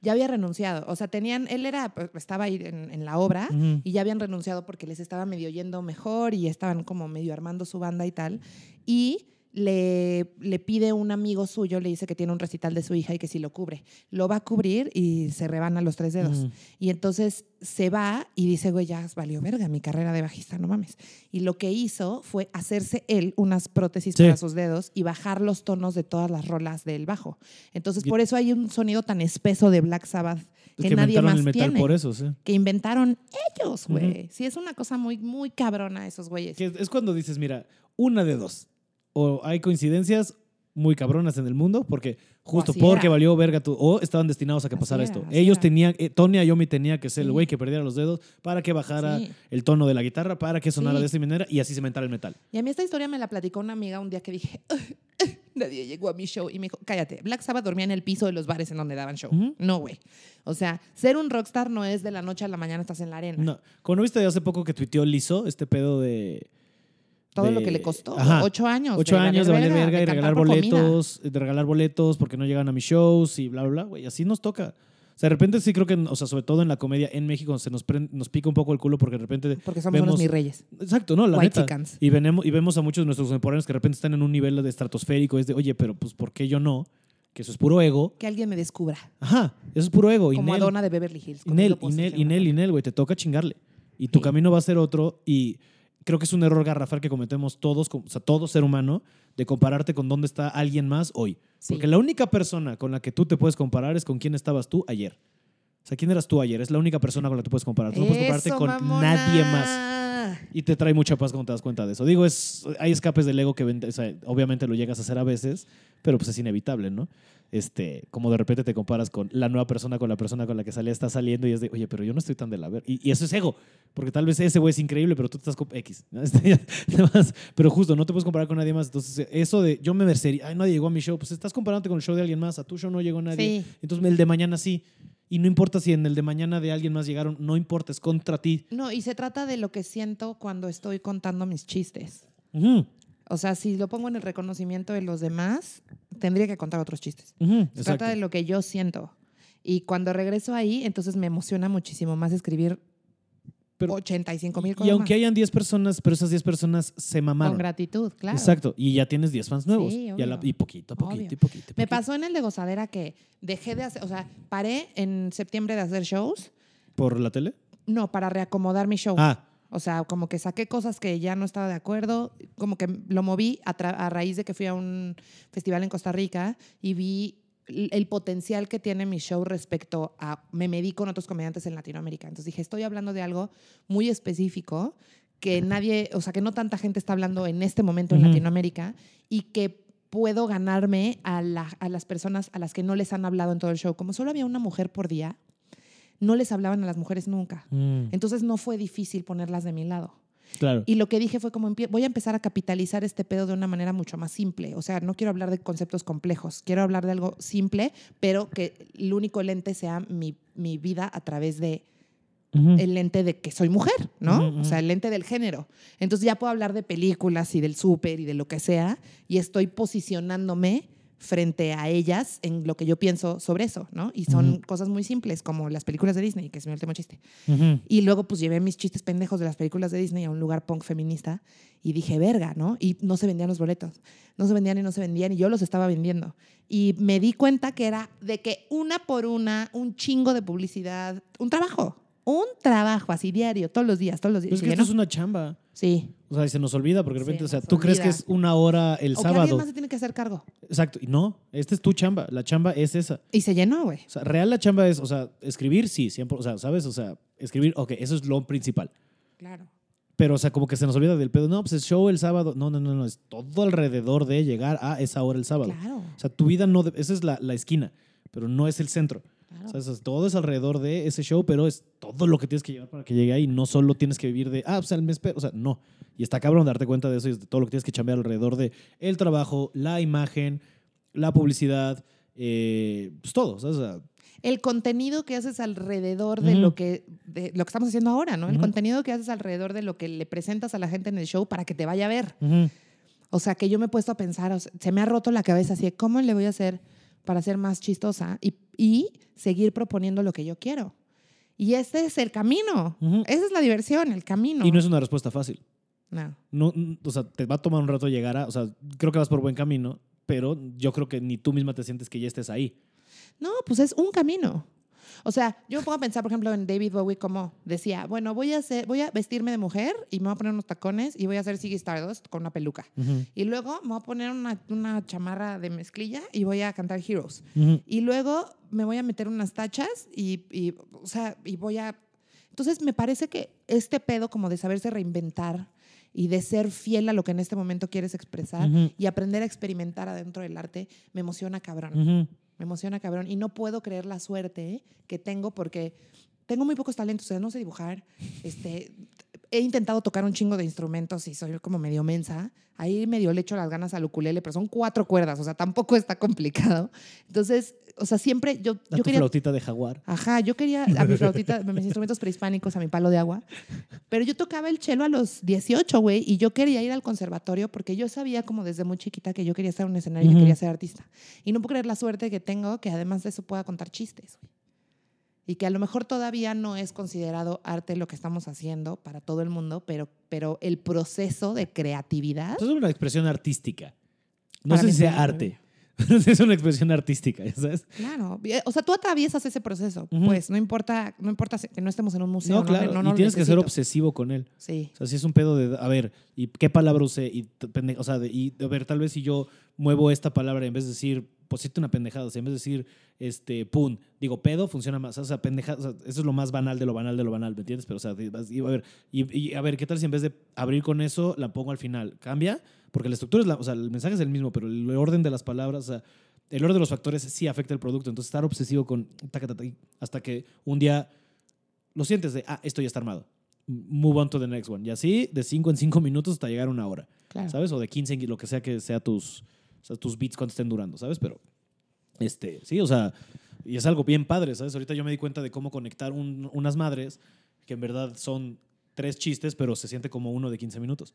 Ya había renunciado. O sea, tenían, él era, estaba ahí en, en la obra y ya habían renunciado porque les estaba medio yendo mejor y estaban como medio armando su banda y tal. Y le, le pide un amigo suyo, le dice que tiene un recital de su hija y que si lo cubre. Lo va a cubrir y se rebana los tres dedos. Y entonces se va y dice, güey, ya valió verga mi carrera de bajista, no mames. Y lo que hizo fue hacerse él unas prótesis
Sí.
para sus dedos y bajar los tonos de todas las rolas del bajo. Entonces,
Y-
por eso hay un sonido tan espeso de Black Sabbath que,
que
nadie más
el metal
tiene.
por eso, sí.
Que inventaron ellos, güey. Sí, es una cosa muy, muy cabrona esos güeyes.
Que es cuando dices, mira, una de dos. O hay coincidencias muy cabronas en el mundo, porque justo porque
era.
valió verga tu, o estaban destinados a que
Así
pasara
era,
esto. Ellos
era.
tenían, eh, Tony Iommi tenía que ser el güey que perdiera los dedos para que bajara
Sí.
el tono de la guitarra, para que sonara
Sí.
de esta manera y así se inventara el metal.
Y a mí esta historia me la platicó una amiga un día que dije, nadie llegó a mi show. Y me dijo, cállate, Black Sabbath dormía en el piso de los bares en donde daban show. No, güey. O sea, ser un rockstar no es de la noche a la mañana estás en la arena.
No. Cuando viste hace poco que tuiteó Lizzo este pedo de...
Todo lo
de-
que le costó.
Ajá.
Ocho años.
Ocho años de valer verga y regalar
comida.
boletos, de regalar boletos porque no llegan a mis shows y bla, bla, bla, güey. Así nos toca. O sea, de repente sí creo que, o sea, sobre todo en la comedia en México se nos, prende- nos pica un poco el culo porque de repente...
Porque somos
vemos-
unos mis reyes.
Exacto, no, la
White
neta. Y, venemos, y vemos a muchos de nuestros contemporáneos que de repente están en un nivel de estratosférico. Es de, oye, pero pues, ¿por qué yo no? Que eso es puro ego.
Que alguien me descubra.
Ajá, eso es puro ego.
Como Madonna de Beverly Hills.
y
comiendo
Nel, y
postres
Nel,
en
y
una
Nel, y
tarde.
Nel, güey, te toca chingarle. Y tu
Sí.
camino va a ser otro. Y creo que es un error garrafal que cometemos todos, o sea, todo ser humano, de compararte con dónde está alguien más hoy.
Sí.
Porque la única persona con la que tú te puedes comparar es con quién estabas tú ayer. O sea, ¿quién eras tú ayer? Es la única persona con la que te puedes comparar. Tú no puedes compararte con
mamona.
nadie más. Y te trae mucha paz cuando te das cuenta de eso. Digo, es, hay escapes del ego que ven- o sea, obviamente lo llegas a hacer a veces, pero pues es inevitable, ¿no? Este, como de repente te comparas con la nueva persona, con la persona con la que salía, está saliendo y es de, oye, pero yo no estoy tan de la ver. Y, y eso es ego, porque tal vez ese güey es increíble, pero tú estás con X. ¿no? Este, pero justo, no te puedes comparar con nadie más. Entonces, eso de yo me merecería, ay, nadie llegó a mi show, pues estás comparándote con el show de alguien más, a tu show no llegó nadie.
Sí.
Entonces, el de mañana sí. Y no importa si en el de mañana de alguien más llegaron, no importa, es contra ti.
No, y se trata de lo que siento cuando estoy contando mis chistes.
Ujú,
O sea, si lo pongo en el reconocimiento de los demás, tendría que contar otros chistes.
ujú,
Se
exacto.
trata de lo que yo siento. Y cuando regreso ahí, entonces me emociona muchísimo más escribir
Pero-
85 mil
Y aunque
más.
hayan 10 personas, pero esas 10 personas se
Con
mamaron.
gratitud, claro.
Exacto. Y ya tienes 10 fans nuevos.
Sí,
y, la- y poquito, poquito,
Obvio.
y poquito. y
Me
poquito.
pasó en el de gozadera que dejé de hacer, o sea, paré en septiembre de hacer shows,
¿Por la tele?
no, para reacomodar mi show.
Ah,
O sea, como que saqué cosas que ya no estaba de acuerdo, como que lo moví a, raíz de que fui a un festival en Costa Rica y vi el potencial que tiene mi show respecto a, me medí con otros comediantes en Latinoamérica. Entonces dije, estoy hablando de algo muy específico que nadie, o sea, que no tanta gente está hablando en este momento en. Latinoamérica y que puedo ganarme a, la- a las personas a las que no les han hablado en todo el show. Como solo había una mujer por día, no les hablaban a las mujeres nunca.
mm,
Entonces no fue difícil ponerlas de mi lado.
claro.
Y lo que dije fue como voy a empezar a capitalizar este pedo de una manera mucho más simple. O sea, no quiero hablar de conceptos complejos, quiero hablar de algo simple, pero que el único lente sea mi, mi vida a través de el lente de que soy mujer, ¿no? O sea, el lente del género. Entonces ya puedo hablar de películas y del súper y de lo que sea y estoy posicionándome frente a ellas en lo que yo pienso sobre eso, ¿no? Y son cosas muy simples como las películas de Disney, que es mi último chiste. Y luego pues llevé mis chistes pendejos de las películas de Disney a un lugar punk feminista y dije, verga, ¿no? Y no se vendían los boletos. No se vendían y no se vendían y yo los estaba vendiendo. Y me di cuenta que era de que una por una, un chingo de publicidad, un trabajo, un trabajo así diario, todos los días, todos los días.
Pero es
Y
que esto es una chamba.
Sí.
O sea, y se nos olvida porque de
Se
repente, o sea, tú crees que es una hora el
o que alguien
sábado.
más se tiene que hacer cargo.
Exacto. Y no, esta es tu chamba. La chamba es esa.
Y se llenó, güey.
O sea, real la chamba es, o sea, escribir, sí, siempre, o sea, ¿sabes? O sea, escribir, ok, eso es lo principal.
Claro.
Pero, o sea, como que se nos olvida del pedo. No, pues es show el sábado. No, no, no, no. Es todo alrededor de llegar a esa hora el sábado.
Claro.
O sea, tu vida no. esa es la, la esquina, pero no es el centro.
Claro.
O sea, todo es alrededor de ese show, pero es todo lo que tienes que llevar para que llegue ahí. No solo tienes que vivir de, ah, pues el mes. pe-". O sea, no. Y está cabrón darte cuenta de eso y de todo lo que tienes que chambear alrededor de el trabajo, la imagen, la publicidad, eh, pues todo. O sea,
el contenido que haces alrededor de lo que de lo que estamos haciendo ahora, ¿no? El contenido que haces alrededor de lo que le presentas a la gente en el show para que te vaya a ver. O sea, que yo me he puesto a pensar, o sea, se me ha roto la cabeza así, de, ¿cómo le voy a hacer para ser más chistosa y, y seguir proponiendo lo que yo quiero? Y este es el camino.
Ujú.
Esa es la diversión, el camino.
Y no es una respuesta fácil.
No.
No, o sea, te va a tomar un rato llegar a, o sea, creo que vas por buen camino, pero yo creo que ni tú misma te sientes que ya estés ahí.
No, pues es un camino. O sea, yo me pongo a pensar, por ejemplo, en David Bowie como decía, bueno, voy a hacer, voy a vestirme de mujer y me voy a poner unos tacones y voy a hacer Ziggy Stardust con una peluca. Y luego me voy a poner una, una chamarra de mezclilla y voy a cantar Heroes. Y luego me voy a meter unas tachas y, y, o sea, y voy a... Entonces me parece que este pedo como de saberse reinventar y de ser fiel a lo que en este momento quieres expresar y aprender a experimentar adentro del arte me emociona cabrón.
Ujú.
Me emociona cabrón. Y no puedo creer la suerte que tengo porque tengo muy pocos talentos. O sea, no sé dibujar. Este, he intentado tocar un chingo de instrumentos y soy como medio mensa. Ahí medio le echo las ganas al ukulele, pero son cuatro cuerdas. O sea, tampoco está complicado. Entonces, o sea, siempre yo,
A
yo
tu
quería...
flautita de jaguar.
Ajá, yo quería a mi flautita, a mis instrumentos prehispánicos, a mi palo de agua. Pero yo tocaba el cello a los 18, güey, y yo quería ir al conservatorio porque yo sabía como desde muy chiquita que yo quería estar en un escenario y que quería ser artista. Y no puedo creer la suerte que tengo que además de eso pueda contar chistes, güey. Y que a lo mejor todavía no es considerado arte lo que estamos haciendo para todo el mundo, pero, pero el proceso de creatividad.
Eso es una expresión artística. No sé si sea arte. es una expresión artística, ¿sabes?
Claro, eh, o sea, tú atraviesas ese proceso, pues no importa, no importa que no estemos en un museo.
No, claro.
no, no
y tienes que ser obsesivo con él.
Sí.
O sea, si es un pedo de, a ver, ¿y qué palabra usé? Y, o sea, de, y, a ver, tal vez si yo muevo esta palabra en vez de decir, sí, una pendejada, o sea, en vez de decir, este, pum, digo, pedo, funciona más. O sea, pendejada, o sea, eso es lo más banal de lo banal de lo banal, ¿me entiendes? Pero, o sea, y, a ver, y, y, a ver, ¿qué tal si en vez de abrir con eso, la pongo al final? ¿Cambia? Porque la estructura es la, o sea, el mensaje es el mismo, pero el orden de las palabras, o sea, el orden de los factores sí afecta el producto. Entonces, estar obsesivo con taca, taca, taca, hasta que un día lo sientes de, ah, esto ya está armado. Move on to the next one. Y así, de 5 en 5 minutos hasta llegar a una hora,
Claro.
¿sabes? O de 15 en lo que sea que sea tus, o sea, tus beats cuando estén durando, ¿sabes? Pero, este, sí, o sea, y es algo bien padre, ¿sabes? Ahorita yo me di cuenta de cómo conectar un- unas madres que en verdad son tres chistes, pero se siente como uno de 15 minutos.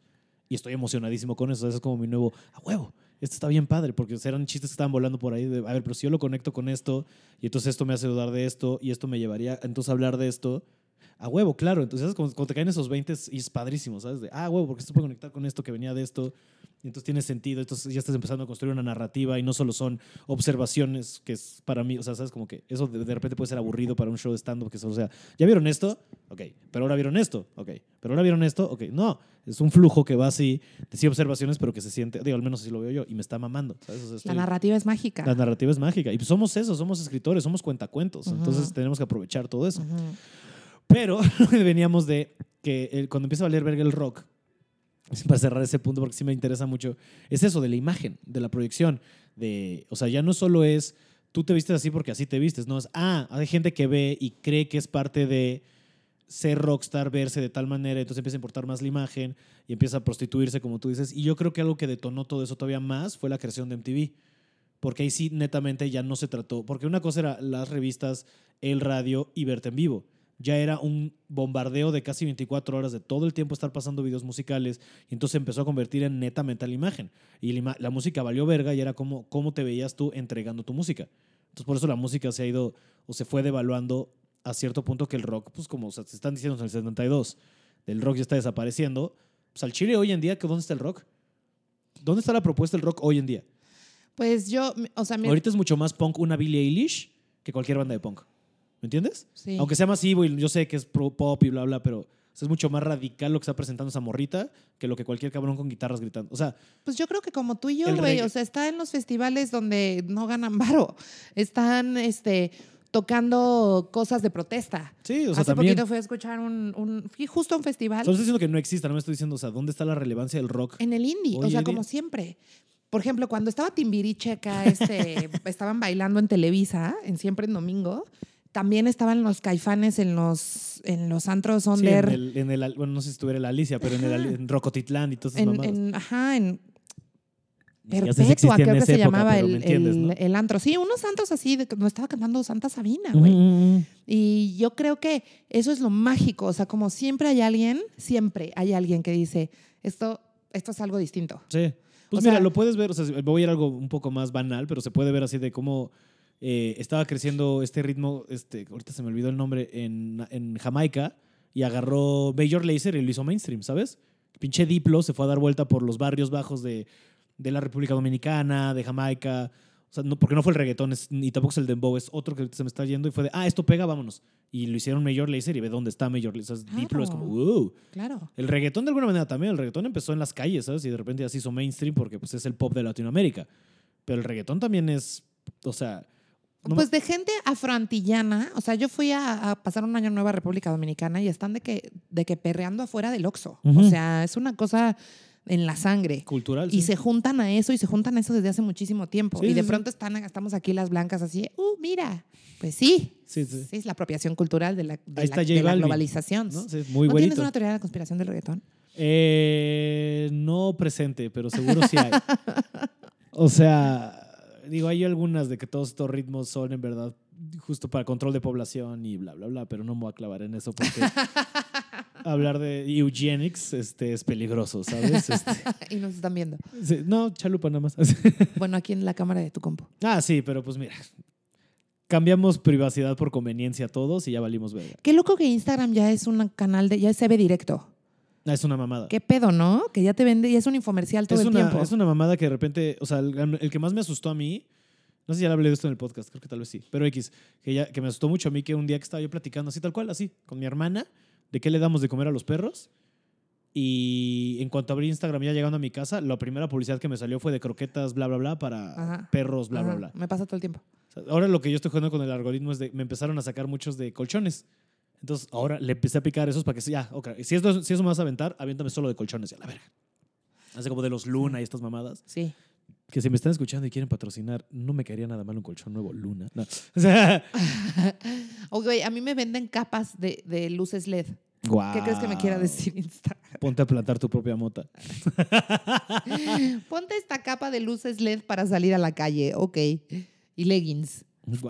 Y estoy emocionadísimo con eso. ¿sabes? Es como mi nuevo, a huevo, esto está bien padre, porque eran chistes que estaban volando por ahí. De, a ver, pero si yo lo conecto con esto, y entonces esto me hace dudar de esto, y esto me llevaría entonces a hablar de esto, A huevo, claro. Entonces. Cuando, cuando te caen esos 20 y es padrísimo, ¿sabes? De, ah, huevo, porque esto puede conectar con esto que venía de esto. Y entonces tiene sentido. Entonces ya estás empezando a construir una narrativa y no solo son observaciones, que es para mí, o sea, ¿sabes? Como que eso de, de repente puede ser aburrido para un show de stand-up, que solo sea, ¿ya vieron esto? Ok. Pero ahora vieron esto. Ok. Pero ahora vieron esto. Ok. No. Es un flujo que va así, de sí observaciones, pero que se siente, digo, al menos así lo veo yo, y me está mamando, ¿sabes? O sea,
La narrativa es mágica.
la narrativa es mágica. Y pues somos eso, somos escritores, somos cuentacuentos.
Ujú.
Entonces tenemos que aprovechar todo eso. Pero veníamos de que cuando empieza a valer verga el rock, para cerrar ese punto, porque sí me interesa mucho, es eso de la imagen, de la proyección. De, o sea, ya no solo es tú te vistes así porque así te vistes, no es, ah, hay gente que ve y cree que es parte de ser rockstar, verse de tal manera, entonces empieza a importar más la imagen y empieza a prostituirse, como tú dices. Y yo creo que algo que detonó todo eso todavía más fue la creación de MTV. Porque ahí sí, netamente, ya no se trató. Porque una cosa era las revistas, el radio y verte en vivo. Ya era un bombardeo de casi 24 horas de todo el tiempo estar pasando videos musicales. Y entonces se empezó a convertir en netamente la imagen. Y la, ima- la música valió verga y era como cómo te veías tú entregando tu música. Entonces por eso la música se ha ido o se fue devaluando a cierto punto que el rock, pues como o sea, se están diciendo en el 72, el rock ya está desapareciendo. Pues al Chile hoy en día, ¿dónde está el rock? ¿Dónde está la propuesta del rock hoy en día?
Pues yo, o sea, mi-
Ahorita es mucho más punk una Billie Eilish que cualquier banda de punk. ¿Me entiendes?
sí.
Aunque sea masivo y yo sé que es pro pop y bla, bla, pero o sea, es mucho más radical lo que está presentando esa morrita que lo que cualquier cabrón con guitarras gritando. O sea,
Pues yo creo que como tú y yo, güey, o sea, está en los festivales donde no ganan varo. Están este, tocando cosas de protesta.
sí, o sea,
Hace
también.
poquito fui a escuchar un, un- fui justo a un festival
Solo estoy diciendo que no exista, no me estoy diciendo, o sea, ¿dónde está la relevancia del rock?
en el indie,
Hoy
o sea, como
día.
siempre. Por ejemplo, cuando estaba Timbiriche acá, este, estaban bailando en Televisa, en Siempre en Domingo, también estaban los caifanes en los, en los antros
Sí, en
under.
el, en el- bueno, no sé si estuviera la Alicia, pero en, el, en Rocotitlán y todas esas
en,
mamadas.
ajá, en Perpetua, creo que se
época,
llamaba el,
¿me entiendes,
el-
no?
el antro. Sí, unos antros así, de nos estaba cantando Santa Sabina,
Ujú,
güey.
ujú, ujú.
Y yo creo que eso es lo mágico. O sea, como siempre hay alguien, siempre hay alguien que dice, esto, esto es algo distinto.
Sí. Pues
O
mira,
sea-
lo puedes ver, o sea, voy a ir a algo un poco más banal, pero se puede ver así de cómo eh, estaba creciendo este ritmo, este, ahorita se me olvidó el nombre, en, en Jamaica y agarró Major Lazer y lo hizo mainstream, ¿sabes? Pinche Diplo se fue a dar vuelta por los barrios bajos de, de la República Dominicana, de Jamaica. O sea, no, porque no fue el reggaetón, es- ni tampoco es el dembow, es otro que se me está yendo y fue de, ah, esto pega, vámonos. Y lo hicieron Major Lazer y ve dónde está Major Lazer. O sea, Diplo es como, wow.
Claro.
El reggaetón de alguna manera también, el reggaetón empezó en las calles, ¿sabes? Y de repente ya se hizo mainstream porque pues, es el pop de Latinoamérica. Pero el reggaetón también es, o sea... no
pues de gente afroantillana, o sea, yo fui a, a pasar un año nuevo a República Dominicana y están de que, de que perreando afuera del Oxxo. O sea, es una cosa en la sangre.
cultural.
Y
sí.
se juntan a eso y se juntan a eso desde hace muchísimo tiempo.
Sí,
y de
sí,
pronto están, estamos aquí las blancas así, uh, mira. Pues sí.
Sí, sí.
es la apropiación cultural de la, de
Ahí
la-
está
de la globalización.
¿no? Muy
¿No tienes una teoría de la conspiración del reggaetón?
Eh, no presente, pero seguro sí hay. o sea, digo, hay algunas de que todos estos ritmos son en verdad justo para control de población y bla, bla, bla, pero no me voy a clavar en eso porque hablar de eugenics este, es peligroso, ¿sabes? Este,
y nos están viendo.
sí, no, chalupa nada más.
Bueno, aquí en la cámara de tu compo.
Ah, sí, pero pues mira, cambiamos privacidad por conveniencia todos y ya valimos verga.
Qué loco que Instagram ya es un canal de, ya se ve directo.
Ah, Es una mamada.
Qué pedo, ¿no? Que ya te vende y es un infomercial todo
Es
el
una,
tiempo.
es una mamada que de repente, o sea, el, el que más me asustó a mí, no sé si ya le hablé de esto en el podcast, creo que tal vez sí, pero X, que, ya, que me asustó mucho a mí que un día que estaba yo platicando así tal cual, así, con mi hermana, de qué le damos de comer a los perros. Y en cuanto abrí Instagram ya llegando a mi casa, la primera publicidad que me salió fue de croquetas, bla, bla, bla, para
Ajá.
perros, bla,
Ajá,
bla, bla.
Me pasa todo el tiempo.
Ahora lo que yo estoy jugando con el algoritmo es de, me empezaron a sacar muchos de colchones. Entonces ahora le empecé a picar esos para que, ya, ok, si, esto, si eso me vas a aventar, aviéntame solo de colchones, ya la verga. Hace como de los Luna y estas mamadas.
Sí.
Que si me están escuchando y quieren patrocinar, no me caería nada mal un colchón nuevo, Luna. No. O sea,
O, güey, a mí me venden capas de, de luces LED.
guau.
¿Qué crees que me quiera decir Instagram?
Ponte a plantar tu propia mota.
Ponte esta capa de luces LED para salir a la calle. Ok. Y leggings.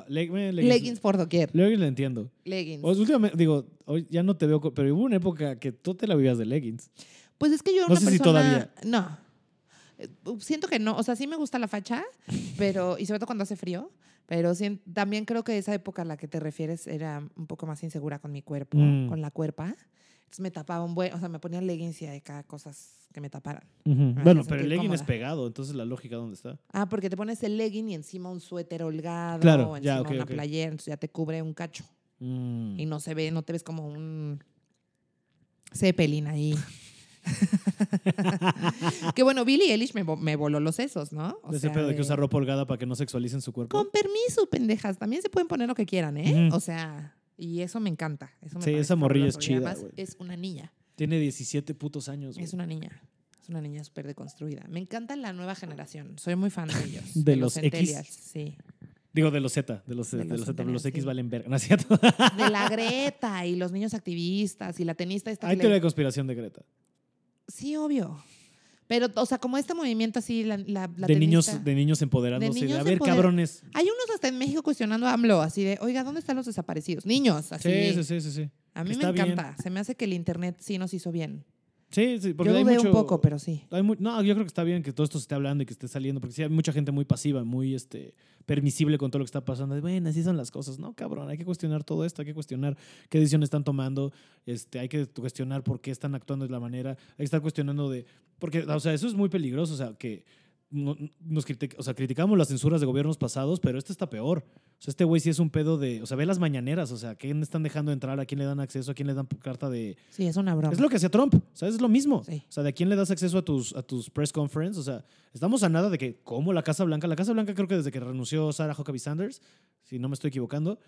Le- eh,
Leggings,
leggings.
por doquier.
Leggings le entiendo.
Leggings.
O- últimamente, digo, hoy ya no te veo, pero hubo una época que tú te la vivías de leggings.
Pues es que yo
No
una
sé si
persona-
todavía.
No. Eh, Siento que no. O sea, sí me gusta la facha, pero... Y sobre todo cuando hace frío. Pero sí, también creo que esa época a la que te refieres era un poco más insegura con mi cuerpo,
Mm.
con la cuerpa. Entonces me tapaba un buen, o sea, me ponía leggings y de cada cosas que me taparan.
Bueno, pero el legging es pegado, entonces la lógica, ¿dónde está?
Ah, porque te pones el legging y encima un suéter holgado
Claro,
o
ya,
encima
ok,
una
ok.
playera, entonces ya te cubre un cacho
Mm.
y no se ve, no te ves como un Zeppelin ahí. que bueno, Billie Eilish me, vo- me voló los sesos, ¿no? O
Ese
sea,
pedo de que usa ropa holgada para que no sexualicen su cuerpo.
Con permiso, pendejas. También se pueden poner lo que quieran, ¿eh? O sea, y eso me encanta. Eso me
Sí, esa morrilla es chida,
además es una niña.
Tiene 17 putos años.
Es una niña. Es una niña súper deconstruida. Me encanta la nueva generación. Soy muy fan de ellos.
De los X.
centennials, Sí.
Digo, de los Z, de los,
De
de
los
los Z, los X
sí.
valen verga, ¿no es cierto?
De la Greta y los niños activistas y la tenista esta.
Hay
que le-
teoría de conspiración de Greta.
Sí, obvio. Pero, o sea, como este movimiento así, la, la, la
de, niños, de niños empoderándose. De,
niños
a ver, cabrones.
Hay unos hasta en México cuestionando a AMLO, así de, oiga, ¿dónde están los desaparecidos? Niños, así.
Sí, sí, sí, sí. sí.
A mí
Está
me
bien.
encanta. Se me hace que el internet sí nos hizo bien.
Sí, sí, porque
Yo
hay
dudé
mucho,
un poco, pero sí.
hay no, yo creo que está bien que todo esto se esté hablando y que esté saliendo, porque sí hay mucha gente muy pasiva, muy este, permisible con todo lo que está pasando. Bueno, así son las cosas. No, cabrón, hay que cuestionar todo esto, hay que cuestionar qué decisiones están tomando, este, hay que cuestionar por qué están actuando de la manera, hay que estar cuestionando de... Porque, o sea, eso es muy peligroso, o sea, que nos critic- o sea, criticamos las censuras de gobiernos pasados, pero este está peor. O sea, este güey sí es un pedo de... O sea, ve las mañaneras, o sea, ¿quién están dejando entrar? ¿A quién le dan acceso? ¿A quién le dan carta de,
Sí, es una broma.
es lo que hacía Trump, o sea, es lo mismo.
Sí.
O sea, ¿de a quién le das acceso a tus, a tus press conference? O sea, estamos a nada de que, como la Casa Blanca, la Casa Blanca creo que desde que renunció Sarah Huckabee Sanders, si no me estoy equivocando,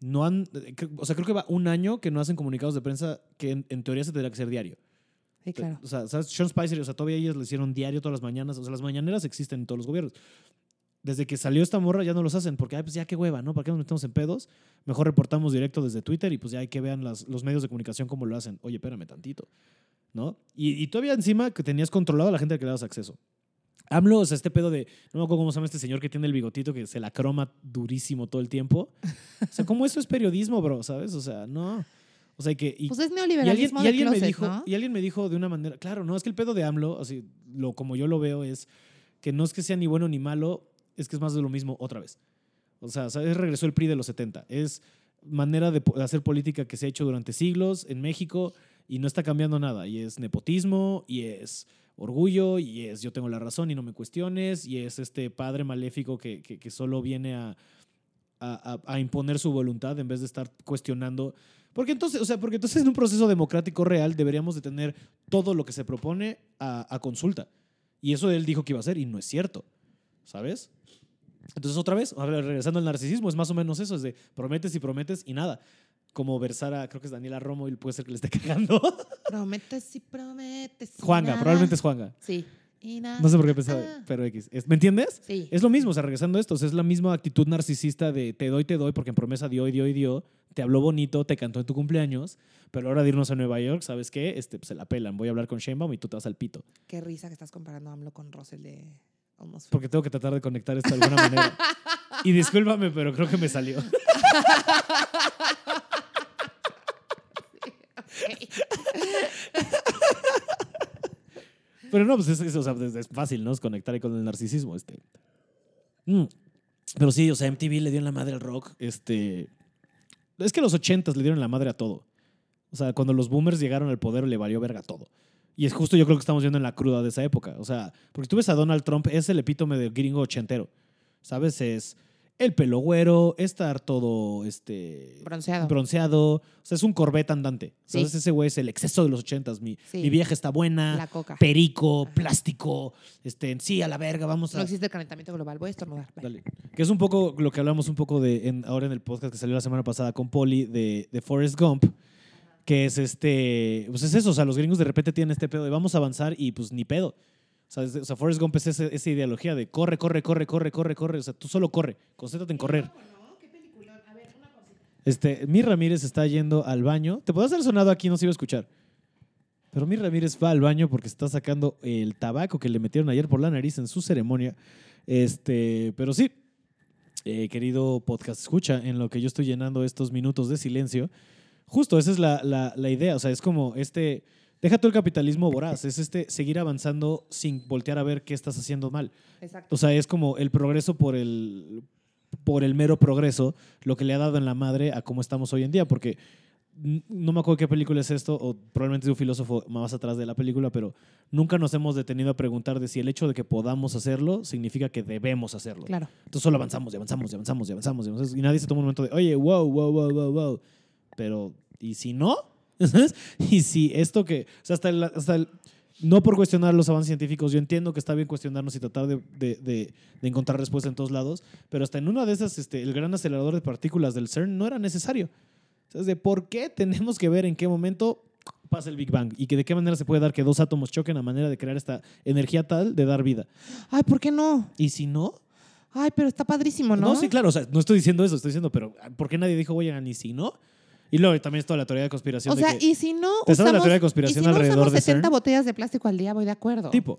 no han, eh, o sea, creo que va un año que no hacen comunicados de prensa que en, en teoría se tendría que hacer diario.
Sí, claro.
O sea, ¿sabes? Sean Spicer, o sea, todavía ellas le hicieron diario todas las mañanas. O sea, las mañaneras existen en todos los gobiernos. Desde que salió esta morra ya no los hacen, porque, ay, pues ya qué hueva, ¿no? ¿Para qué nos metemos en pedos? Mejor reportamos directo desde Twitter y pues ya hay que vean las- los medios de comunicación cómo lo hacen. Oye, espérame tantito, ¿no? Y, y todavía encima que tenías controlado a la gente a que le das acceso. AMLO, o sea, este pedo de, no me acuerdo cómo se llama este señor que tiene el bigotito que se la croma durísimo todo el tiempo. O sea, ¿cómo eso es periodismo, bro? ¿Sabes? O sea, no. O sea, que... y-
Pues es
y alguien,
neoliberalismo
y alguien me
closet,
dijo,
¿no?
y alguien me dijo de una manera, claro, no, es que el pedo de AMLO, así, lo, como yo lo veo, es que no es que sea ni bueno ni malo, es que es más de lo mismo otra vez. O sea, ¿sabes? regresó el PRI de los 70. Es manera de, hacer política que se ha hecho durante siglos en México y no está cambiando nada. Y es nepotismo, y es orgullo, y es yo tengo la razón y no me cuestiones, y es este padre maléfico que, que- que solo viene a- a- a imponer su voluntad en vez de estar cuestionando. Porque entonces, o sea, porque entonces en un proceso democrático real deberíamos de tener todo lo que se propone a, a consulta. Y eso él dijo que iba a hacer y no es cierto. ¿Sabes? Entonces otra vez, regresando al narcisismo, es más o menos eso, es de prometes y prometes y nada. Como versar a, creo que es Daniela Romo y puede ser que le esté cagando.
Prometes y prometes.
Juanga,
nada.
probablemente es Juanga.
Sí.
No sé por qué pensaba,
Ah.
pero X. ¿Me entiendes?
Sí.
Es lo mismo, o sea, regresando a esto, o sea, es la misma actitud narcisista de te doy, te doy, porque en promesa dio y dio y dio, te habló bonito, te cantó en tu cumpleaños, pero a la hora de irnos a Nueva York, ¿sabes qué? Este, pues, se la pelan, voy a hablar con Sheinbaum y tú te vas al pito,
Qué risa que estás comparando a AMLO con Russell de Almost
porque tengo que tratar de conectar esto de alguna manera. Y discúlpame, pero creo que me salió. Pero no, pues es, fácil, ¿no? Es conectar con el narcisismo. Este. Mm. Pero sí, o sea, MTV le dio en la madre al rock. Este. Es que los ochentas le dieron la madre a todo. O sea, cuando los boomers llegaron al poder le valió verga todo. Y es justo yo creo que estamos viendo en la cruda de esa época. O sea, porque tú ves a Donald Trump, es el epítome del gringo ochentero. ¿Sabes? Es el pelo güero, estar todo este,
Bronceado.
bronceado. O sea, es un Corvette andante.
Sí.
¿Sabes? Ese güey es el exceso de los ochentas. Mi,
Sí.
mi vieja está buena
La coca.
perico, plástico, este, sí, a la verga, vamos a...
No existe el calentamiento global. Voy a estornudar.
Dale. Que es un poco lo que hablamos un poco de en- ahora en el podcast que salió la semana pasada con Polly de, de Forrest Gump, que es este, pues es eso, o sea, los gringos de repente tienen este pedo de vamos a avanzar y pues ni pedo. Sea, es- o sea Forrest Gump es ese- esa ideología de corre, corre, corre, corre, corre, corre, o sea, tú solo corre, concéntrate en correr. Este, mi Ramírez está yendo al baño. Te puedo hacer sonado aquí, no se iba a escuchar. Pero mi Ramírez va al baño porque está sacando el tabaco que le metieron ayer por la nariz en su ceremonia. Este, pero sí, eh, querido podcast, escucha en lo que yo estoy llenando estos minutos de silencio. Justo, esa es la, la- la idea. O sea, es como este. Deja tú el capitalismo voraz. Es este seguir avanzando sin voltear a ver qué estás haciendo mal.
Exacto.
O sea, es como el progreso por el por el mero progreso lo que le ha dado en la madre a cómo estamos hoy en día, porque no me acuerdo qué película es esto, o probablemente es un filósofo más atrás de la película, pero nunca nos hemos detenido a preguntar de si el hecho de que podamos hacerlo significa que debemos hacerlo.
Claro.
Entonces solo avanzamos y avanzamos y avanzamos y avanzamos y avanzamos. Y nadie se toma un momento de, oye, wow, wow, wow, wow, wow. Pero, ¿y si no? ¿Sabes? Y si esto que, o sea, hasta el, hasta el- no por cuestionar los avances científicos, yo entiendo que está bien cuestionarnos y tratar de, de- de- de encontrar respuesta en todos lados, pero hasta en una de esas, este, el gran acelerador de partículas del CERN no era necesario. O sea, es de por qué tenemos que ver en qué momento pasa el Big Bang y que de qué manera se puede dar que dos átomos choquen a manera de crear esta energía tal de dar vida.
Ay, ¿por qué no?
Y si no,
Ay, pero está padrísimo, ¿no?
no, sí, claro, o sea, no estoy diciendo eso, estoy diciendo, pero ¿por qué nadie dijo, oye, ni si no? Y luego también está la teoría de conspiración
O
de
sea,
que,
y si no
¿Te sabes la
usamos-
teoría de conspiración
y si no
alrededor
usamos
de
70
CERN?
botellas de plástico al día, voy de acuerdo.
tipo,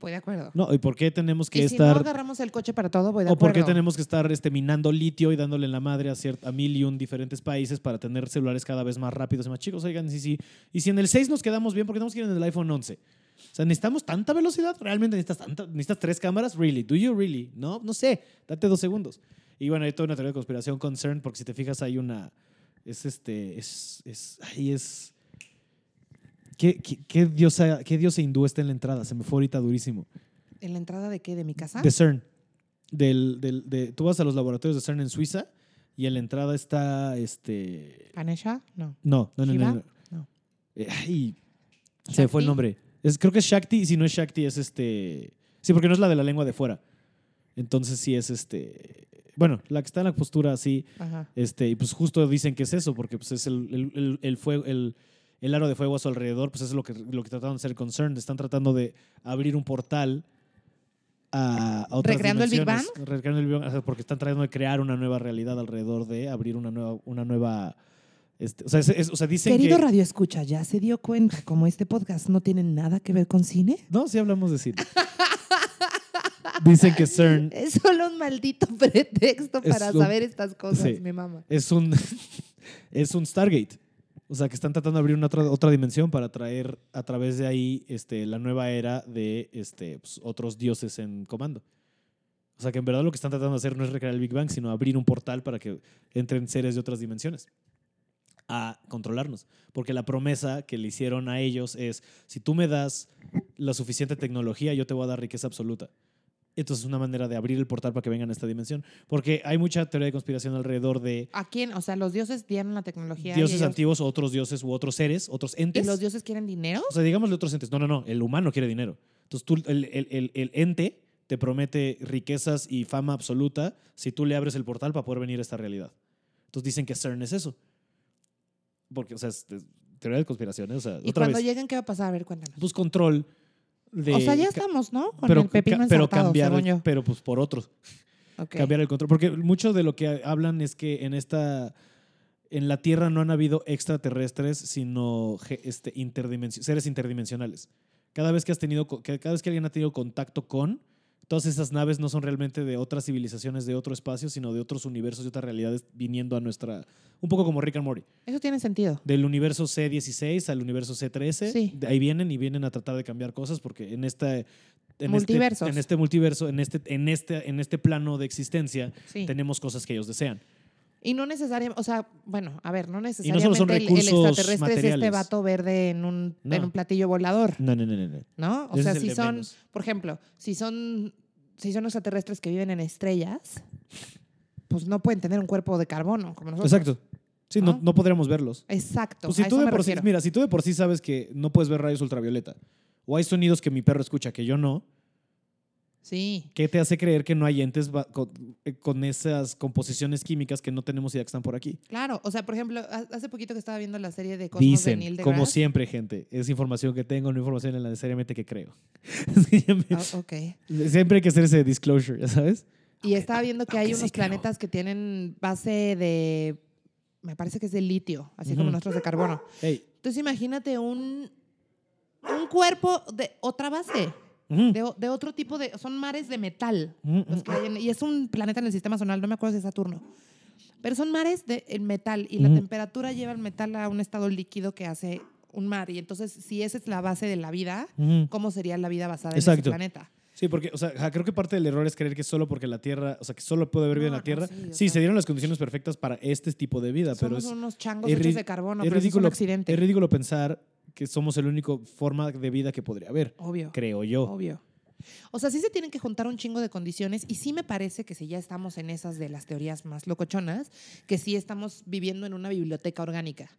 Voy de acuerdo.
no, ¿y por qué tenemos que
y si no
estar
agarramos el coche para todo, voy de
o por
acuerdo.
qué tenemos que estar este, minando litio y dándole en la madre a, ciert- a mil y un diferentes países para tener celulares cada vez más rápidos y más chicos? Oigan, y si, y si en el 6 nos quedamos bien, ¿por qué tenemos que ir en el iPhone 11? O sea, ¿necesitamos tanta velocidad? ¿Realmente necesitas, tanta, necesitas tres cámaras? ¿Really? ¿Do you really? No, no sé. Date dos segundos. Y bueno, hay toda una teoría de conspiración con CERN, porque si te fijas hay una... Es este... Es... es ahí es... ¿Qué, qué, qué diosa, ¿Qué diosa hindú está en la entrada? Se me fue ahorita durísimo.
¿En la entrada de qué? ¿De mi casa?
De CERN. Del, del, de, tú vas a los laboratorios de CERN en Suiza y en la entrada está este.
¿Ganesha? No.
No, no, no, no. no.
No.
Eh, ay, se me fue el nombre. Es, creo que es Shakti y si no es Shakti es este. Sí, porque no es la de la lengua de fuera. Entonces sí es este. Bueno, la que está en la postura así.
Ajá.
Este, y pues justo dicen que es eso, porque pues es el, el, el, el fuego, el, el aro de fuego a su alrededor, pues eso es lo que, lo que trataron de hacer con CERN. Están tratando de abrir un portal a, a otras
¿Recreando el Big
dimensiones. Recreando el Big Bang, porque están tratando de crear una nueva realidad alrededor de abrir una nueva, una nueva este, o, sea, es- es- o sea, dicen
Querido
que...
Radio Escucha, ¿ya se dio cuenta como este podcast no tiene nada que ver con cine?
No, sí hablamos de cine. dicen que CERN
Es solo un maldito pretexto
Es
para
un-
saber estas cosas,
sí.
mi mamá.
es un, es un Stargate. O sea, que están tratando de abrir una otra, otra dimensión para traer a través de ahí este, la nueva era de este, pues, otros dioses en comando. O sea, que en verdad lo que están tratando de hacer no es recrear el Big Bang, sino abrir un portal para que entren seres de otras dimensiones a controlarnos. Porque la promesa que le hicieron a ellos es, si tú me das la suficiente tecnología, yo te voy a dar riqueza absoluta. Entonces es una manera de abrir el portal para que vengan a esta dimensión. Porque hay mucha teoría de conspiración alrededor de
¿A quién? O sea, los dioses dieron la tecnología. y
dioses
ellos-
antiguos o otros dioses u otros seres, otros
¿Y
entes.
los dioses quieren dinero?
O sea, digámosle otros entes. No, no, no. El humano quiere dinero. Entonces, tú, el, el- el- el ente te promete riquezas y fama absoluta si tú le abres el portal para poder venir a esta realidad. Entonces dicen que CERN es eso. Porque, o sea, es, es teoría de conspiraciones. O sea,
Y
otra
cuando
vez,
lleguen, ¿qué va a pasar? A ver, cuéntanos.
pues control de...
o sea, ya estamos, ¿no? Con
pero,
el pepino
pero cambiar,
según yo.
pero pues por otros. Cambiar el control. Porque mucho de lo que hablan es que en esta. En la Tierra no han habido extraterrestres, sino este, interdimensi- seres interdimensionales. Cada vez que has tenido, cada vez que alguien ha tenido contacto con, todas esas naves no son realmente de otras civilizaciones de otro espacio, sino de otros universos y otras realidades viniendo a nuestra. Un poco como Rick and Morty.
Eso tiene sentido.
Del universo C16 al universo C13.
Sí.
De ahí vienen y vienen a tratar de cambiar cosas porque en esta. En
Multiversos.
Este, en este multiverso, en este, en, este, en este plano de existencia,
Sí.
tenemos cosas que ellos desean.
Y no necesariamente, o sea, bueno, a ver, no
no
necesariamente
solo son
el- el, extraterrestre es este
materiales.
vato verde en un,
No.
en un platillo volador,
No, no, no, no. no.
¿no? O
Ese
sea, si son,
menos.
por ejemplo, si son, si son extraterrestres que viven en estrellas, pues no pueden tener un cuerpo de carbono como nosotros.
Exacto. Sí, no,
¿No?
no podríamos verlos.
Exacto.
Pues si
a
tú
eso
de
me
por sí, mira, si tú de por sí sabes que no puedes ver rayos ultravioleta, o hay sonidos que mi perro escucha que yo no,
Sí.
¿qué te hace creer que no hay entes con, eh, con esas composiciones químicas que no tenemos idea que están por aquí?
Claro, o sea, por ejemplo, ha- hace poquito que estaba viendo la serie de Cosmos de Neil
Dicen,
deGrasse.
como siempre, gente, es información que tengo, no información en la necesariamente que creo.
Ah, ok.
Siempre hay que hacer ese disclosure, ¿ya sabes?
Y estaba viendo que hay
aunque sí
unos
creo.
planetas que tienen base de, me parece que es de litio, así como
Ujú.
nuestros de carbono.
Hey.
Entonces imagínate un, un cuerpo de otra base,
Ujú,
de, de otro tipo de, son mares de metal.
ujú,
los que hay en- y es un planeta en el sistema solar, no me acuerdo si es Saturno. Pero son mares de en metal y la temperatura lleva el metal a un estado líquido que hace un mar. Y entonces, si esa es la base de la vida. ¿cómo sería la vida basada en
Exacto.
ese planeta?
Sí, porque, o sea, creo que parte del error es creer que solo porque la Tierra, o sea, que solo puede haber vida en
No,
la
no,
Tierra.
sí, o
sí,
sea-
se dieron las condiciones perfectas para este tipo de vida, pero
Somos
es,
unos changos
es
hechos de carbono,
es
pero eso es un
ridículo,
accidente.
es ridículo pensar que somos la única forma de vida que podría haber,
Obvio.
creo yo.
Obvio. O sea, sí se tienen que juntar un chingo de condiciones y sí me parece que si ya estamos en esas de las teorías más locochonas, que sí estamos viviendo en una biblioteca orgánica.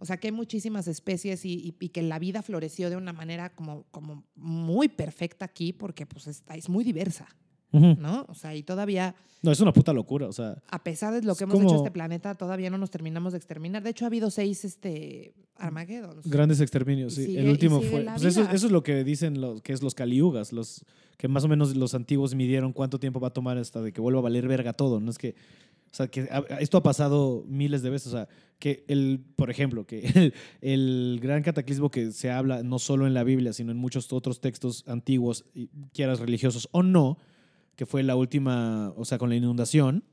O sea, que hay muchísimas especies y, y- y que la vida floreció de una manera como, como muy perfecta aquí porque pues está, es muy diversa, ¿no? O sea, y todavía,
No, es una puta locura, o sea,
a pesar de lo que hemos hecho
como-
este planeta, todavía no nos terminamos de exterminar. De hecho, ha habido seis este, Armageddons.
grandes exterminios. Sí.
sigue-
el último fue. pues eso, es lo que dicen los, que es los caliugas, los que más o menos los antiguos midieron cuánto tiempo va a tomar hasta de que vuelva a valer verga todo. No es que. O sea, que a- esto ha pasado miles de veces. O sea, que el, por ejemplo, que el, el gran cataclismo que se habla no solo en la Biblia, sino en muchos otros textos antiguos, quieras religiosos o no, que fue la última, o sea, con la inundación,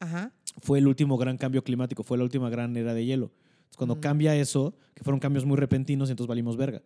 Ajá.
fue el último gran cambio climático, fue la última gran era de hielo. Entonces, cuando
Mm.
cambia eso, que fueron cambios muy repentinos, entonces valimos verga,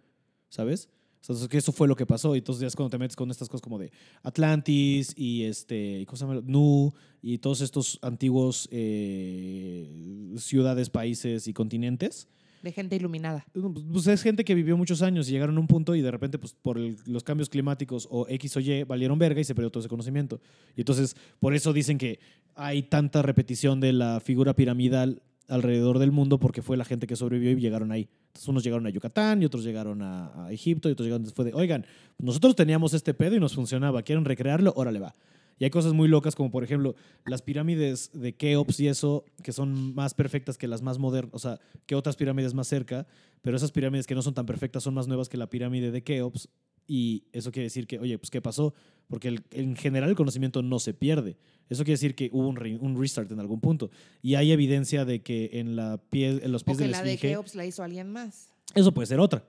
¿sabes? Entonces, que eso fue lo que pasó. Y entonces ya es cuando te metes con estas cosas como de Atlantis y este, ¿cómo se llama? Nu y todos estos antiguos eh, ciudades, países y continentes.
De gente iluminada.
Pues es gente que vivió muchos años y llegaron a un punto y de repente, pues por los cambios climáticos o X o Y, valieron verga y se perdió todo ese conocimiento. Y entonces, por eso dicen que hay tanta repetición de la figura piramidal alrededor del mundo porque fue la gente que sobrevivió y llegaron ahí. Entonces, unos llegaron a Yucatán y otros llegaron a, a Egipto y otros llegaron después de, oigan, nosotros teníamos este pedo y nos funcionaba, ¿quieren recrearlo? Órale, va. Y hay cosas muy locas como, por ejemplo, las pirámides de Keops y eso, que son más perfectas que las más modernas, o sea, que otras pirámides más cerca, pero esas pirámides que no son tan perfectas son más nuevas que la pirámide de Keops. Y eso quiere decir que, oye, pues, ¿qué pasó? Porque el- en general el conocimiento no se pierde. Eso quiere decir que hubo un, re- un restart en algún punto. Y hay evidencia de que en, la pie, en los
O
pies
que
de la
la de Keops la hizo alguien más.
eso puede ser otra.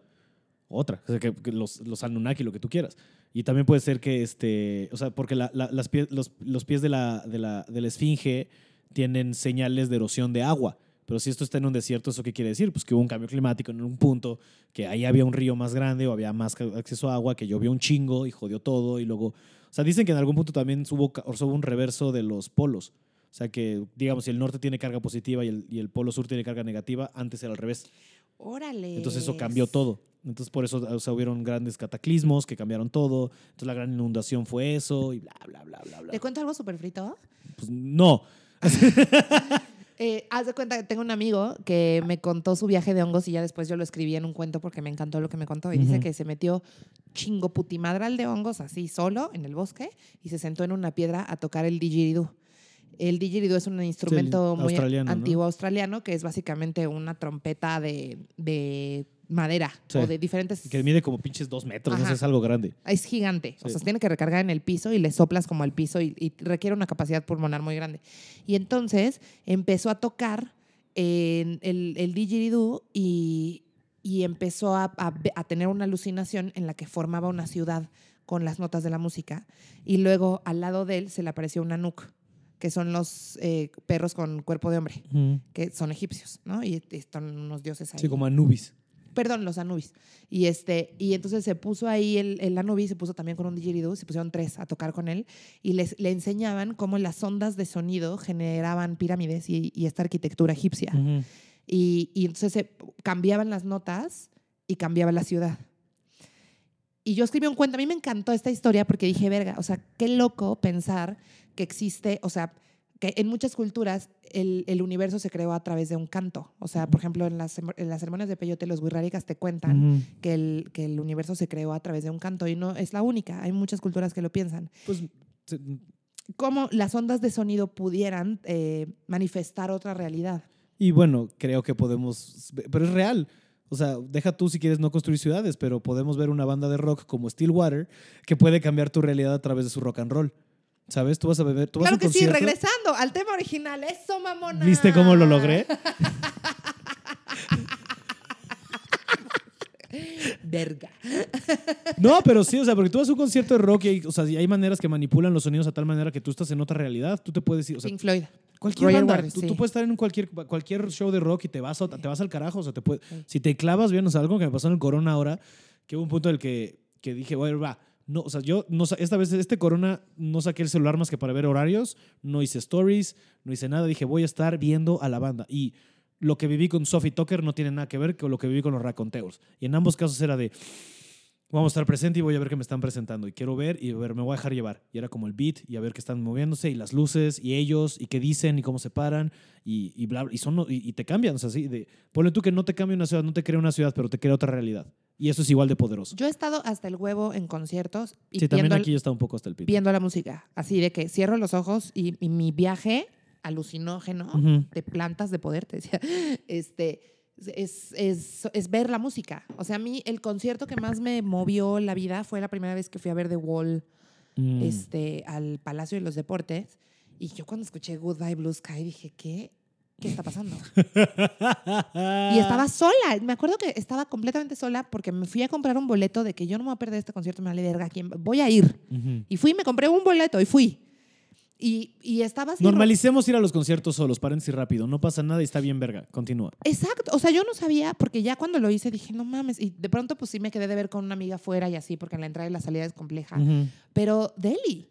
Otra. O sea, que, que los, los Anunnaki, lo que tú quieras. Y también puede ser que, este, o sea, porque la- la- las pie- los, los pies de la, de, la, de la esfinge tienen señales de erosión de agua. Pero si esto está en un desierto, ¿eso qué quiere decir? Pues que hubo un cambio climático en un punto, que ahí había un río más grande o había más acceso a agua, que llovió un chingo y jodió todo. Y luego, o sea, dicen que en algún punto también hubo, hubo un reverso de los polos. O sea, que, digamos, si el norte tiene carga positiva y el, y el polo sur tiene carga negativa, antes era al revés.
Órale.
Entonces eso cambió todo. Entonces por eso o sea, hubieron grandes cataclismos que cambiaron todo. Entonces la gran inundación fue eso y bla, bla, bla, bla, bla.
¿Te cuento algo súper frito?
Pues no.
Eh, haz de cuenta que tengo un amigo que me contó su viaje de hongos y ya después yo lo escribí en un cuento porque me encantó lo que me contó. Y dice que se metió chingo putimadral de hongos así solo en el bosque y se sentó en una piedra a tocar el didgeridoo. El didgeridoo es un instrumento muy
australiano, ¿no?
antiguo australiano que es básicamente una trompeta de, de madera
Sí.
o de diferentes...
Que mide como pinches dos metros, no
Ajá.
sé, es algo grande.
Es gigante. O sea, se tiene que recargar en el piso y le soplas como al piso y, y requiere una capacidad pulmonar muy grande. Y entonces empezó a tocar en el, el didgeridoo y, y empezó a, a tener una alucinación en la que formaba una ciudad con las notas de la música. Y luego al lado de él se le apareció una Anuk, que son los eh, perros con cuerpo de hombre, que son egipcios, ¿no? Y están unos dioses ahí
Sí, como Anubis.
Perdón, los Anubis. Y, este, y entonces se puso ahí el, el Anubis, se puso también con un didgeridoo, se pusieron tres a tocar con él y les, le enseñaban cómo las ondas de sonido generaban pirámides y, y esta arquitectura egipcia. Y, y entonces se cambiaban las notas y cambiaba la ciudad. Y yo escribí un cuento, a mí me encantó esta historia porque dije, verga, o sea, qué loco pensar que existe, o sea, que en muchas culturas el, el universo se creó a través de un canto. O sea, por ejemplo, en las, en las ceremonias de peyote, los wixárikas te cuentan que, el, que el universo se creó a través de un canto y no es la única. Hay muchas culturas que lo piensan.
Pues se-
Cómo las ondas de sonido pudieran eh, manifestar otra realidad.
Y bueno, creo que podemos, pero es real. O sea, deja tú si quieres no construir ciudades, pero podemos ver una banda de rock como Stillwater que puede cambiar tu realidad a través de su rock and roll. ¿Sabes? Tú vas a beber, tú vas a
Claro
un
que sí,
concierto.
regresando al tema original. Eso, mamona.
¿Viste cómo lo logré?
Verga.
No, pero sí, o sea, porque tú vas a un concierto de rock y hay, o sea, hay maneras que manipulan los sonidos a tal manera que tú estás en otra realidad. Tú te puedes ir, o sea,
Pink Floyd.
cualquier
Roger
banda, tú,
sí.
tú puedes estar en un cualquier, cualquier show de rock y te vas, a- te vas al carajo. O sea, te puede,
Sí.
si te clavas bien, o sea, algo que me pasó en el Corona ahora, que hubo un punto en el que, que dije, bueno, va, No, o sea, yo no, esta vez, este corona, no saqué el celular más que para ver horarios, no hice stories, no hice nada. Dije, voy a estar viendo a la banda. Y lo que viví con Sophie Tucker no tiene nada que ver con lo que viví con los raconteos. Y en ambos casos era de, vamos a estar presente y voy a ver qué me están presentando. Y quiero ver y ver, me voy a dejar llevar. Y era como el beat y a ver qué están moviéndose y las luces y ellos y qué dicen y cómo se paran y, y bla, bla, y, son, y, y te cambian. O sea, sí, de, ponle tú que no te cambia una ciudad, no te crea una ciudad, pero te crea otra realidad. Y eso es igual de poderoso.
Yo he estado hasta el huevo en conciertos y
Sí, también aquí ya está un poco hasta el pito.
viendo la música. Así de que cierro los ojos y, y mi viaje alucinógeno
Ujú.
de plantas de poder, te decía, este, es, es, es ver la música. O sea, a mí el concierto que más me movió la vida fue la primera vez que fui a ver The Wall
Mm.
este, al Palacio de los Deportes. Y yo cuando escuché Goodbye Blue Sky dije, ¿qué? ¿Qué está pasando? Y estaba sola. Me acuerdo que estaba completamente sola porque me fui a comprar un boleto de que yo no me voy a perder este concierto, me vale verga. ¿quién? Voy a ir. Y fui, me compré un boleto y fui. Y, y estaba así.
Normalicemos ir a los conciertos solos, paréntesis rápido. No pasa nada y está bien verga. Continúa.
Exacto. O sea, yo no sabía porque ya cuando lo hice dije, no mames. Y de pronto pues sí me quedé de ver con una amiga afuera y así porque la entrada y la salida es compleja. Pero Delhi.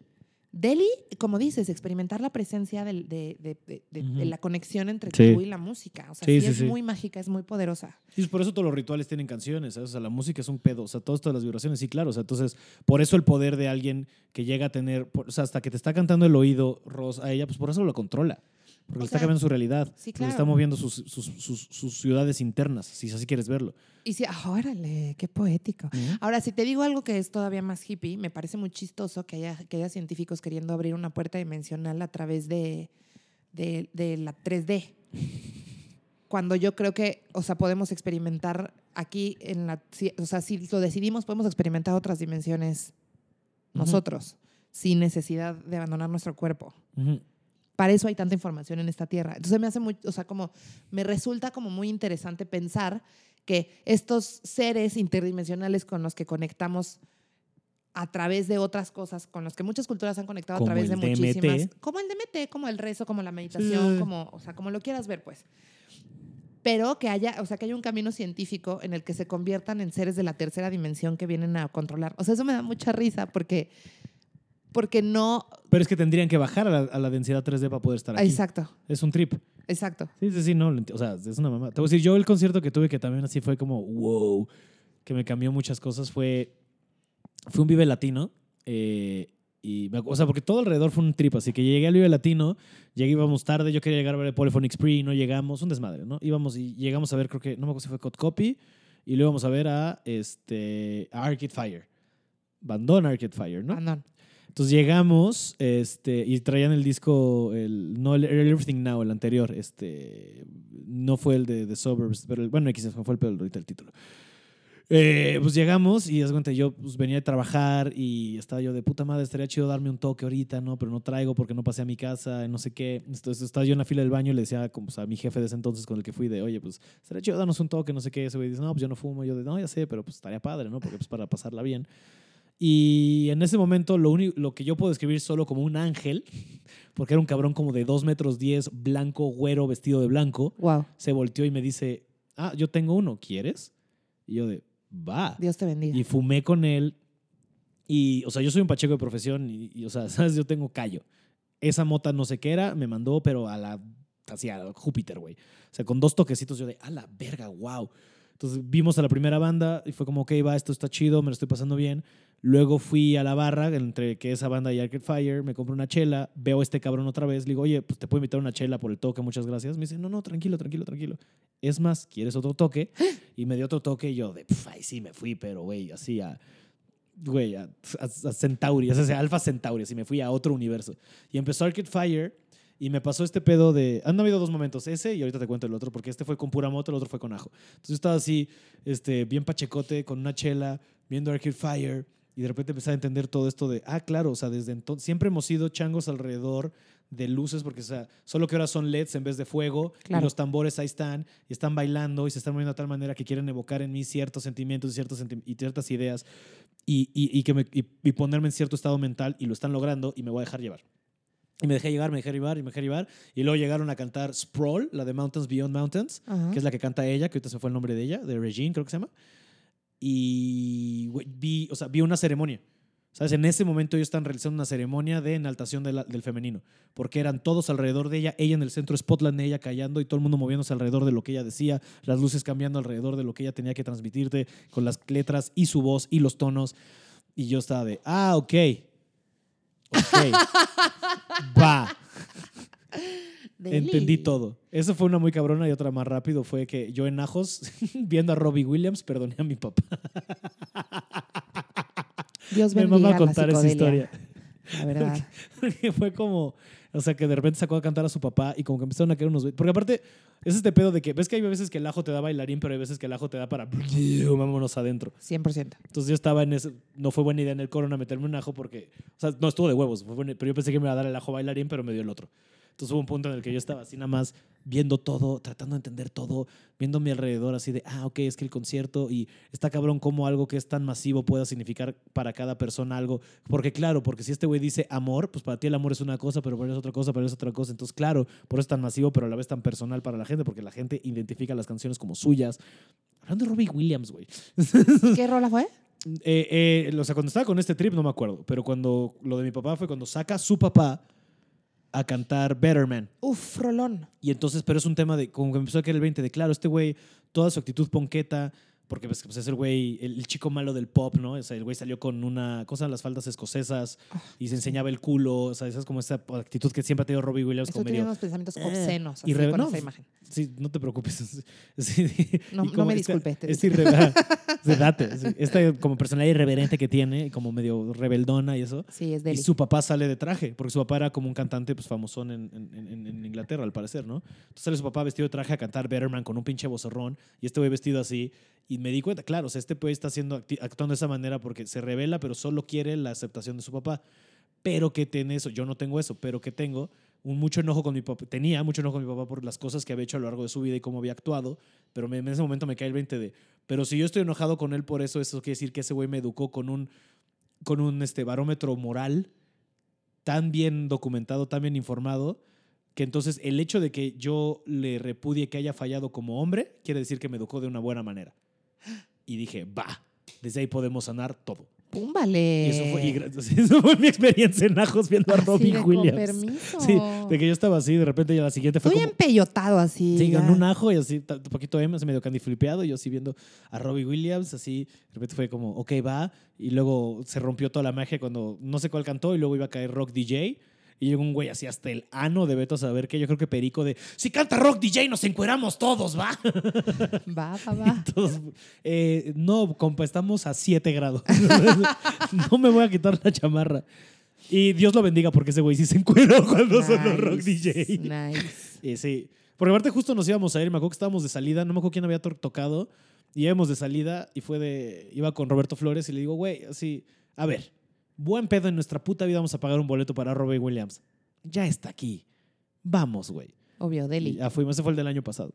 Delhi, como dices, experimentar la presencia del- de, de- de- de- la conexión entre
Sí.
tú y la música. O sea,
Sí,
sí, es muy mágica, es muy poderosa.
Y por eso todos los rituales tienen canciones, ¿sabes? O sea, la música es un pedo, o sea, todo esto de las vibraciones, sí, claro. O sea, entonces, por eso el poder de alguien que llega a tener, o sea, hasta que te está cantando el oído, Ross, a ella, pues por eso lo controla. Porque
O
le está
sea,
cambiando su realidad.
sí,
porque le está
claro.
moviendo sus, sus, sus- sus ciudades internas, si así quieres verlo.
Y sí, ah, órale, qué poético. Ahora, si te digo algo que es todavía más hippie, me parece muy chistoso que haya, que haya científicos queriendo abrir una puerta dimensional a través de, de, de la 3D. Cuando yo creo que, o sea, podemos experimentar aquí en la, si- o sea, si lo decidimos, podemos experimentar otras dimensiones nosotros, sin necesidad de abandonar nuestro cuerpo.
Ujú.
Para eso hay tanta información en esta tierra. Entonces me hace muy, o sea, como me resulta como muy interesante pensar que estos seres interdimensionales con los que conectamos a través de otras cosas, con los que muchas culturas han conectado
Como
a través de
DMT.
muchísimas, como el DMT, como el rezo, como la meditación,
Sí.
como, o sea, como lo quieras ver, pues. Pero que haya, o sea, que haya un camino científico en el que se conviertan en seres de la tercera dimensión que vienen a controlar. O sea, eso me da mucha risa porque porque no
Pero es que tendrían que bajar a la, a la densidad 3D para poder estar aquí.
Exacto,
Es un trip.
exacto.
Sí, sí, sí, no. O sea, es una mamá. Te voy a decir, yo el concierto que tuve que también así fue como, wow, que me cambió muchas cosas, fue, fue un Vive Latino. eh, y, o sea, porque todo alrededor fue un trip, así que llegué al Vive Latino, llegué, íbamos tarde, yo quería llegar a ver el Polyphonic Spree, no llegamos, un desmadre, ¿no? Íbamos y llegamos a ver, creo que, no me acuerdo si fue Code Copy, y luego íbamos a ver a, este, a Arcade Fire. Bandón Arcade Fire, ¿no?
Andón.
Entonces llegamos este, y traían el disco, el, no el, Everything Now, el anterior. Este, no fue el de The Suburbs, pero el- bueno, X fue el pedo ahorita el título. Eh, pues llegamos y cuenta, yo pues, venía de trabajar y estaba yo de puta madre, estaría chido darme un toque ahorita, ¿no? Pero no traigo porque no pasé a mi casa, no sé qué. Entonces estaba yo en la fila del baño y le decía como, pues, a mi jefe de ese entonces con el que fui de, oye, pues estaría chido darnos un toque, no sé qué. Ese güey dice, no, pues yo no fumo. Yo de, no, ya sé, pero pues estaría padre, ¿no? Porque pues para pasarla bien. Y en ese momento lo, único, lo que yo puedo describir solo como un ángel, porque era un cabrón como de 2 metros 10, blanco, güero, vestido de blanco,
Wow.
se volteó y me dice, ah, yo tengo uno, ¿quieres? Y yo de, va.
Dios te bendiga.
Y fumé con él. Y, o sea, yo soy un pacheco de profesión y, y, o sea, ¿sabes? Yo tengo callo. Esa mota no sé qué era, me mandó, pero a la, hacia Júpiter, güey. O sea, con dos toquecitos yo de, a la verga, wow. Entonces vimos a la primera banda y fue como, ok, va, esto está chido, me lo estoy pasando bien. Luego fui a la barra, entre que esa banda y Arcade Fire, me compro una chela, veo a este cabrón otra vez, le digo, oye, pues te puedo invitar una chela por el toque, muchas gracias. Me dice, no, no, tranquilo, tranquilo, tranquilo. Es más, ¿quieres otro toque? Y me dio otro toque y yo de, "Pf, ay, sí, me fui, pero, güey, así a, güey, a, a, a Centauri, o sea, Alpha Centauri, así me fui a otro universo. Y empezó Arcade Fire y me pasó este pedo de, han habido dos momentos, ese y ahorita te cuento el otro, porque este fue con pura moto, el otro fue con ajo. Entonces yo estaba así, este, bien pachecote, con una chela, viendo Arcade Fire. Y de repente empecé a entender todo esto de, ah, claro, o sea, desde entonces siempre hemos sido changos alrededor de luces, porque, o sea, solo que ahora son LEDs en vez de fuego,
Claro.
y los tambores ahí están, y están bailando, y se están moviendo de tal manera que quieren evocar en mí ciertos sentimientos y, ciertos senti- y ciertas ideas, y, y- y que me, y, ponerme en cierto estado mental, y lo están logrando, y me voy a dejar llevar. Y me dejé llevar, me dejé llevar, y me dejé llevar, y luego llegaron a cantar Sprawl, la de Mountains Beyond Mountains,
Ajá.
que es la que canta ella, que ahorita se fue el nombre de ella, de Regine, creo que se llama. Y güey, vi, o sea, vi una ceremonia. ¿Sabes? En ese momento ellos están realizando una ceremonia de enaltación de la- del femenino, porque eran todos alrededor de ella, ella en el centro, Spotland ella callando y todo el mundo moviéndose alrededor de lo que ella decía, las luces cambiando alrededor de lo que ella tenía que transmitirte con las letras y su voz y los tonos. Y yo estaba de, ah, ok. Ok. Va. Entendí todo. Eso fue una muy cabrona y otra más rápido fue que yo en Ajos, viendo a Robbie Williams, perdoné a mi papá.
Dios
Me
bendiga
mama
la
contar esa historia.
La verdad.
Porque fue como, o sea, que de repente sacó a cantar a su papá y como que empezaron a caer unos... Porque aparte, es este pedo de que, ves que hay veces que el ajo te da bailarín, pero hay veces que el ajo te da para... Vámonos adentro.
100%.
Entonces yo estaba en ese... No fue buena idea en el corona meterme un ajo porque... O sea, no estuvo de huevos, fue buena- pero yo pensé que me iba a dar el ajo bailarín, pero me dio el otro. Entonces hubo un punto en el que yo estaba así nada más viendo todo, tratando de entender todo, viendo a mi alrededor así de, ah, ok, es que el concierto y está cabrón cómo algo que es tan masivo pueda significar para cada persona algo. Porque claro, porque si este güey dice amor, pues para ti el amor es una cosa, pero para él es otra cosa, para él es otra cosa. Entonces claro, por eso es tan masivo, pero a la vez tan personal para la gente, porque la gente identifica las canciones como suyas. Hablando de Robbie Williams, güey.
¿Qué rola fue?
Eh, eh, o sea, cuando estaba con este trip no me acuerdo, pero cuando lo de mi papá fue cuando saca su papá a cantar Better Man.
Uf, rolón.
Y entonces, pero es un tema de, como que empezó a caer el 20 de, claro, este güey, toda su actitud ponqueta, porque pues, pues, es el güey, el, el chico malo del pop, ¿no? O sea, el güey salió con una cosa, las faldas escosesas y se enseñaba el culo, o sea, esa es como esa actitud que siempre ha tenido Robbie Williams medio...
teniendo unos pensamientos
Eh,
obscenos así, con
no,
esa imagen.
Sí, no te preocupes. Sí,
No-
y
no me disculpe,
Esta irre- sí, date, sí. Esta como personalidad irreverente que tiene, y como medio rebeldona y eso.
Sí, es
Y
deli.
su papá sale de traje, porque su papá era como un cantante pues, famosón en, en- en- en Inglaterra, al parecer, ¿no? Entonces sale su papá vestido de traje a cantar Betterman con un pinche vocerrón y este güey vestido así. Y me di cuenta, claro, o sea, este güey está haciendo, actuando de esa manera porque se revela, pero solo quiere la aceptación de su papá. Pero que tiene eso, yo no tengo eso, pero que tengo un mucho enojo con mi papá, tenía mucho enojo con mi papá por las cosas que había hecho a lo largo de su vida y cómo había actuado, pero me- en ese momento me cae el 20 de, pero si yo estoy enojado con él por eso, eso quiere decir que ese güey me educó con un, con un este, barómetro moral tan bien documentado, tan bien informado, que entonces el hecho de que yo le repudie que haya fallado como hombre, quiere decir que me educó de una buena manera. Y dije, va, desde ahí podemos sanar todo.
Púmbale.
Y eso fue, y eso fue mi experiencia en Ajos viendo a Robin
de, con
Williams.
permiso.
Sí, de que yo estaba así, de repente ya la siguiente fue
Estoy
como...
empellotado así.
Sí, con un ajo y así, un poquito M, así medio candy flipeado, y yo así viendo a Robbie Williams, así, de repente fue como, ok, va, y luego se rompió toda la magia cuando no sé cuál cantó, y luego iba a caer Rock DJ, y llegó un güey así hasta el ano de Beto a saber que yo creo que Perico de, si canta Rock DJ nos encueramos todos, va.
Va, va, va.
Eh, no, compa, estamos a 7 grados. no me voy a quitar la chamarra. Y Dios lo bendiga porque ese güey sí se encueró cuando sonó Rock
Nice,
DJ.
Nice.
Y sí. Porque aparte justo nos íbamos a ir, me acuerdo que estábamos de salida, no me acuerdo quién había to- tocado, y íbamos de salida y fue de, iba con Roberto Flores y le digo, güey, así, a ver, buen pedo en nuestra puta vida vamos a pagar un boleto para Robbie Williams. Ya está aquí. Vamos, güey.
Obvio, deli.
Ya fuimos, ese fue el del año pasado.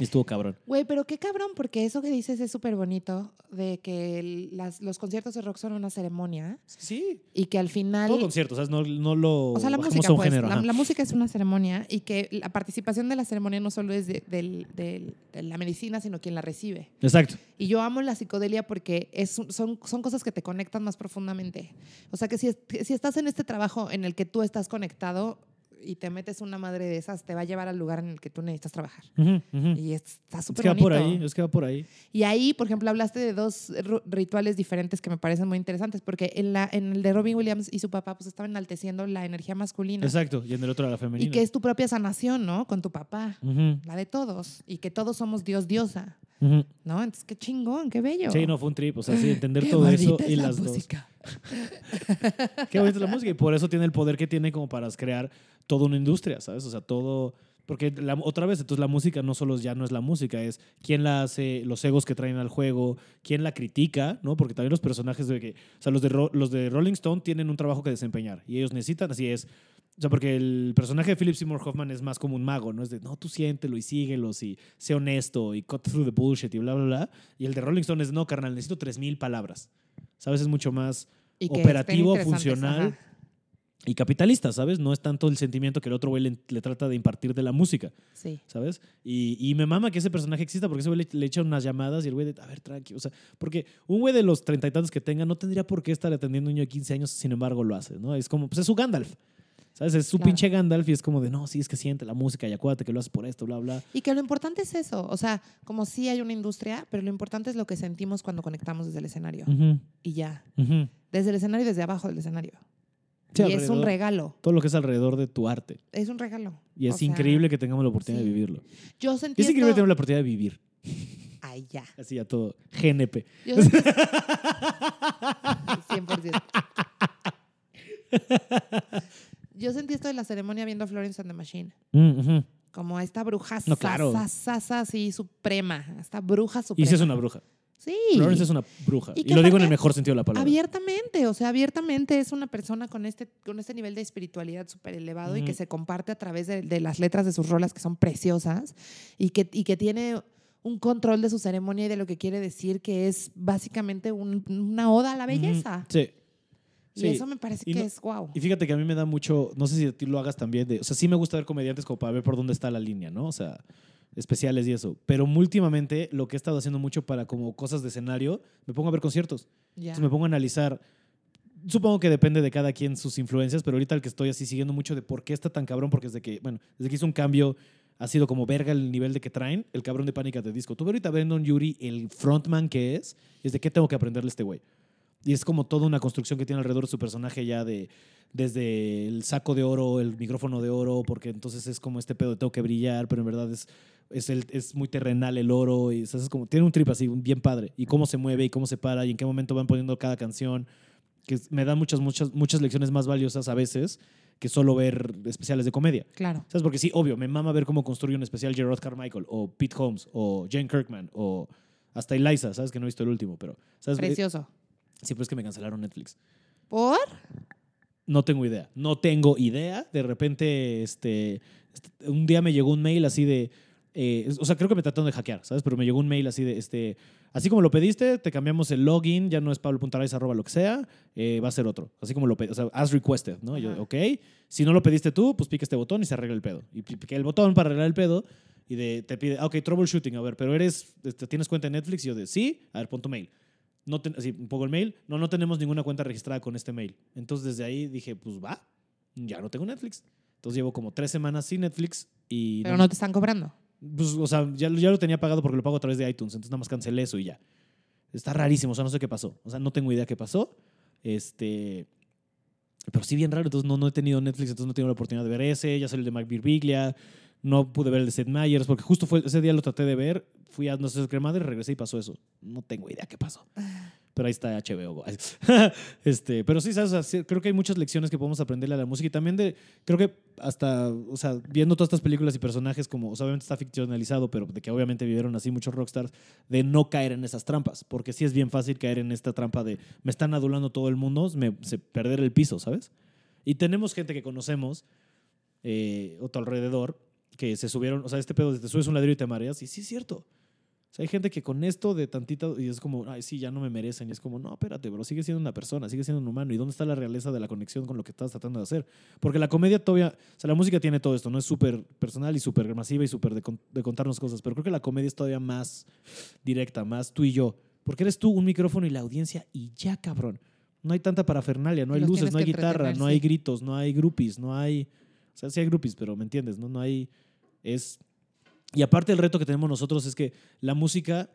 Y estuvo cabrón.
Güey, pero qué cabrón, porque eso que dices es súper bonito, de que el- las, los conciertos de rock son una ceremonia
Sí.
y que al final...
Todo concierto, ¿sabes? No, no lo
O sea, la música,
a un
pues,
género.
la, música es una ceremonia y que la participación de la ceremonia no solo es de, la medicina, sino quien la recibe.
Exacto.
Y yo amo la psicodelia porque es, son, son cosas que te conectan más profundamente. O sea, que si, es- que si estás en este trabajo en el que tú estás conectado y te metes una madre de esas, te va a llevar al lugar en el que tú necesitas trabajar.
Ujú, ujú.
Y está
Es
súper
que va
bonito.
por ahí, es que va por ahí.
Y ahí, por ejemplo, hablaste de dos rituales diferentes que me parecen muy interesantes, porque en, la, en el de Robin Williams y su papá, pues estaban enalteciendo la energía masculina.
Exacto. Y en el otro la
Y
femenina.
que es tu propia sanación, ¿no? Con tu papá,
Ujú,
la de todos. Y que todos somos Dios, diosa, ¿no? Entonces, qué chingón, qué bello.
Sí, no fue un trip. O sea, sí, entender
Qué
todo eso
es
y
la
las dos. Qué bonita es la música y por eso tiene el poder que tiene como para crear toda una industria, ¿sabes? O sea, todo... Porque la- otra vez, entonces la música no solo ya no es la música, es quién la hace, los egos que traen al juego, quién la critica, ¿no? Porque también los personajes de que... O sea, los de, los de Rolling Stone tienen un trabajo que desempeñar y ellos necesitan, así es. O sea, porque el personaje de Philip Seymour Hoffman es más como un mago, ¿no? Es de, no, tú siéntelo y síguelos y sé honesto y cut through the bullshit y bla, bla, bla. Y el de Rolling Stone es, no, carnal, necesito 3.000 palabras. ¿Sabes? Es mucho más
Y
operativo, funcional. y capitalista, ¿sabes? No es tanto el sentimiento que el otro güey le, le trata de impartir de la música,
Sí.
¿sabes? Y, y me mama que ese personaje exista porque ese güey le, le echa unas llamadas y el güey de, a ver, tranqui, o sea, porque un güey de los treinta y tantos que tenga no tendría por qué estar atendiendo a un niño de 15 años, sin embargo lo hace, ¿no? Es como, pues es su Gandalf, ¿sabes? Es su
Claro.
pinche Gandalf y es como de, no, sí, es que siente la música y acuérdate que lo haces por esto, bla, bla.
Y que lo importante es eso. O sea, como sí hay una industria, pero lo importante es lo que sentimos cuando conectamos desde el escenario. Y ya. Desde el escenario y desde abajo del escenario.
Sí,
y es un regalo.
Todo lo que es alrededor de tu arte.
Es un regalo.
Y es
O sea,
increíble que tengamos la oportunidad
sí.
de vivirlo.
Yo sentí
es increíble
esto-
tener la oportunidad de vivir.
Ay, ya.
Así a todo. GNP.
Yo sentí... 100%. Yo sentí esto de la ceremonia viendo Florence and the Machine.
Mm, ujú.
Como a esta bruja
No, claro.
sasa, así suprema. Esta bruja
Y
suprema.
sí es una bruja.
Sí.
Florence es una bruja.
Y
Y, lo digo en el mejor sentido de la palabra.
Abiertamente, o sea, abiertamente es una persona con este, con este nivel de espiritualidad súper elevado y que se comparte a través de, de las letras de sus rolas que son preciosas y que, y que tiene un control de su ceremonia y de lo que quiere decir, que es básicamente un- una oda a la belleza.
Sí.
Y
Sí.
eso me parece
Y
que
no-
es wow.
Y fíjate que a mí me da mucho, no sé si a ti lo hagas también, de, o sea, sí me gusta ver comediantes como para ver por dónde está la línea, ¿no? O sea, especiales y eso. Pero últimamente lo que he estado haciendo mucho para como cosas de escenario, me pongo a ver conciertos.
Ya.
Entonces me pongo a analizar. Supongo que depende de cada quien sus influencias, pero ahorita el que estoy así siguiendo mucho de por qué está tan cabrón, porque desde que, bueno, desde que hizo un cambio ha sido como verga el nivel de que traen, el cabrón de pánica de disco. Tú ahorita a Brandon Yuri, el frontman que es, y es de qué tengo que aprenderle a este güey. Y es como toda una construcción que tiene alrededor de su personaje ya de desde el saco de oro, el micrófono de oro, porque entonces es como este pedo de tengo que brillar, pero en verdad es, es, el, es muy terrenal el oro, y ¿sabes? es como, tiene un trip así, bien padre, y cómo se mueve, y cómo se para, y en qué momento van poniendo cada canción, que me da muchas, muchas, muchas lecciones más valiosas a veces que solo ver especiales de comedia.
Claro.
¿Sabes? Porque sí, obvio, me mama ver cómo construye un especial Gerard Carmichael, o Pete Holmes, o Jane Kirkman, o hasta Eliza, ¿sabes? Que no he visto el último, pero... ¿sabes?
Precioso.
Sí, pues es que me cancelaron Netflix.
¿Por?
No tengo idea. No tengo idea. De repente, este, este, un día me llegó un mail así de. eh, o sea, creo que me trataron de hackear, ¿sabes? Pero me llegó un mail así de. Este, así como lo pediste, te cambiamos el login, ya no es pablo.araiza arroba lo que sea, eh, va a ser otro. Así como lo pediste. O sea, as requested, ¿no? Y Yo, ok. Si no lo pediste tú, pues pica este botón y se arregla el pedo. Y piqué el botón para arreglar el pedo y de, te pide, ah, ok, troubleshooting, a ver, pero eres, este, ¿tienes cuenta en Netflix? Y yo de, sí, a ver, pon tu mail. No ten- así, un poco el mail. No, no tenemos ninguna cuenta registrada con este mail. Entonces desde ahí dije, pues va, ya no tengo Netflix. Entonces llevo como tres semanas sin Netflix y...
Pero no te están cobrando.
Pues, o sea, ya, ya lo tenía pagado porque lo pago a través de iTunes. Entonces nada más cancelé eso y ya. Está rarísimo, o sea, no sé qué pasó. O sea, no tengo idea qué pasó. Este... Pero sí bien raro, entonces no, no he tenido Netflix, entonces no tengo la oportunidad de ver ese. Ya salió el de Mike Birbiglia. No pude ver el de Seth Meyers porque justo fue, ese día lo traté de ver. Fui a qué madre, regresé y pasó eso. No tengo idea qué pasó. Pero ahí está HBO. este, pero sí, ¿sabes? Creo que hay muchas lecciones que podemos aprenderle a la música y también de, creo que hasta, o sea, viendo todas estas películas y personajes como, obviamente está ficcionalizado, pero de que obviamente vivieron así muchos rockstars, de no caer en esas trampas, porque sí es bien fácil caer en esta trampa de me están adulando todo el mundo, me, perder el piso, ¿sabes? Y tenemos gente que conocemos eh, tu alrededor que se subieron, o sea, este pedo de te subes un ladrillo y te mareas, y sí es cierto. O sea, hay gente que con esto de tantito, y es como, ay, sí, ya no me merecen. Y es como, no, espérate, bro, sigue siendo una persona, sigue siendo un humano. ¿Y dónde está la realeza de la conexión con lo que estás tratando de hacer? Porque la comedia todavía, o sea, la música tiene todo esto, no es súper personal y súper masiva y súper de, de contarnos cosas, pero creo que la comedia es todavía más directa, más tú y yo. Porque eres tú, un micrófono y la audiencia, y ya, cabrón. No hay tanta parafernalia, no hay luces, no hay guitarra, no hay gritos, no hay groupies, no hay. O sea, sí hay groupies, pero me entiendes, ¿no? No hay. Es. Y aparte, el reto que tenemos nosotros es que la música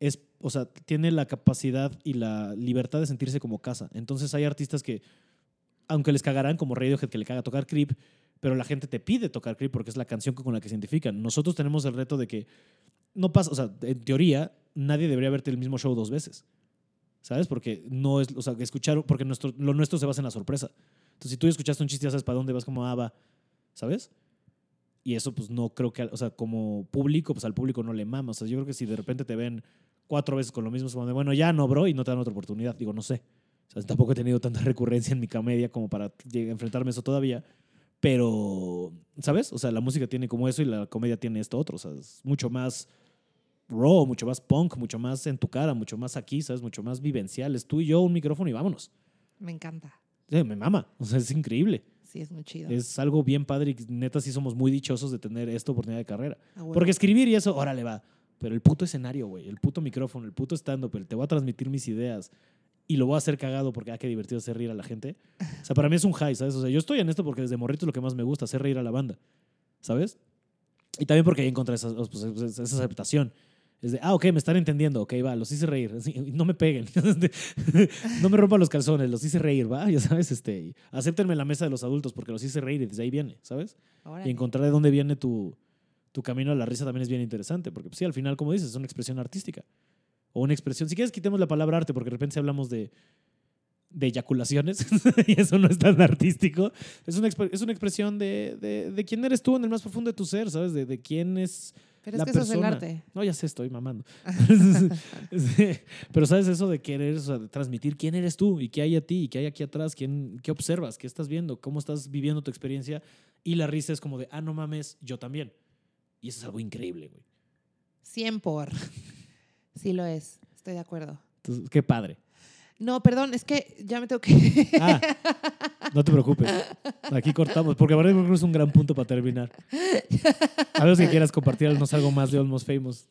es, o sea, tiene la capacidad y la libertad de sentirse como casa. Entonces hay artistas que, aunque les cagarán, como Radiohead, que le caga tocar Creep, pero la gente te pide tocar Creep porque es la canción con la que se identifican. Nosotros tenemos el reto de que no pasa, o sea, en teoría, nadie debería verte el mismo show dos veces. ¿Sabes? Porque no es, o sea, escuchar, porque nuestro, lo nuestro se basa en la sorpresa. Entonces, si tú escuchaste un chiste, ya sabes para dónde vas, como, ah, ¿sabes? Y eso, pues, no creo que, o sea, como público, pues al público no le mama. O sea, yo creo que si de repente te ven cuatro veces con lo mismo, es como de, bueno, ya no, bro, y no te dan otra oportunidad. Digo, no sé. O sea, tampoco he tenido tanta recurrencia en mi comedia como para enfrentarme a eso todavía. Pero, ¿sabes? O sea, la música tiene como eso y la comedia tiene esto otro. O sea, es mucho más raw, mucho más punk, mucho más en tu cara, mucho más aquí, ¿sabes? Mucho más vivencial. Es tú y yo, un micrófono y vámonos.
Me encanta.
Eh, me mama. O sea, es increíble.
Sí, es muy chido.
Es algo bien padre y neta sí somos muy dichosos de tener esta oportunidad de carrera.
A huevo.
Porque escribir y eso, órale va. Pero el puto escenario, güey, el puto micrófono, el puto stand-up, el te voy a transmitir mis ideas y lo voy a hacer cagado porque, ah, qué divertido hacer reír a la gente. O sea, para mí es un high, ¿sabes? O sea, yo estoy en esto porque desde morrito es lo que más me gusta, hacer reír a la banda, ¿sabes? Y también porque ahí encontré esa, pues, esa aceptación. Es de, ah, ok, me están entendiendo, ok, va, los hice reír. No me peguen, no me rompan los calzones, los hice reír, va, ya sabes, este, acéptenme en la mesa de los adultos porque los hice reír y desde ahí viene, ¿sabes?
Órale.
Y encontrar de dónde viene tu, tu camino a la risa también es bien interesante, porque pues, sí, al final, como dices, es una expresión artística. O una expresión, si quieres quitemos la palabra arte, porque de repente hablamos de, de eyaculaciones, y eso no es tan artístico. Es una, es una expresión de, de, de quién eres tú en el más profundo de tu ser, ¿sabes? De, de quién es
Pero es
la
que eso es el
persona.
arte.
No, ya sé, estoy mamando. Pero sabes eso de querer, o sea, de transmitir quién eres tú y qué hay a ti y qué hay aquí atrás, quién, qué observas, qué estás viendo, cómo estás viviendo tu experiencia. Y la risa es como de, ah, no mames, yo también. Y eso es algo increíble, güey.
100 por. Sí lo es. Estoy de acuerdo.
Entonces, qué padre.
No, perdón, es que ya me tengo que.
Ah, no te preocupes. Aquí cortamos, porque para mí es un gran punto para terminar. A menos que quieras compartirnos algo más de Almost Famous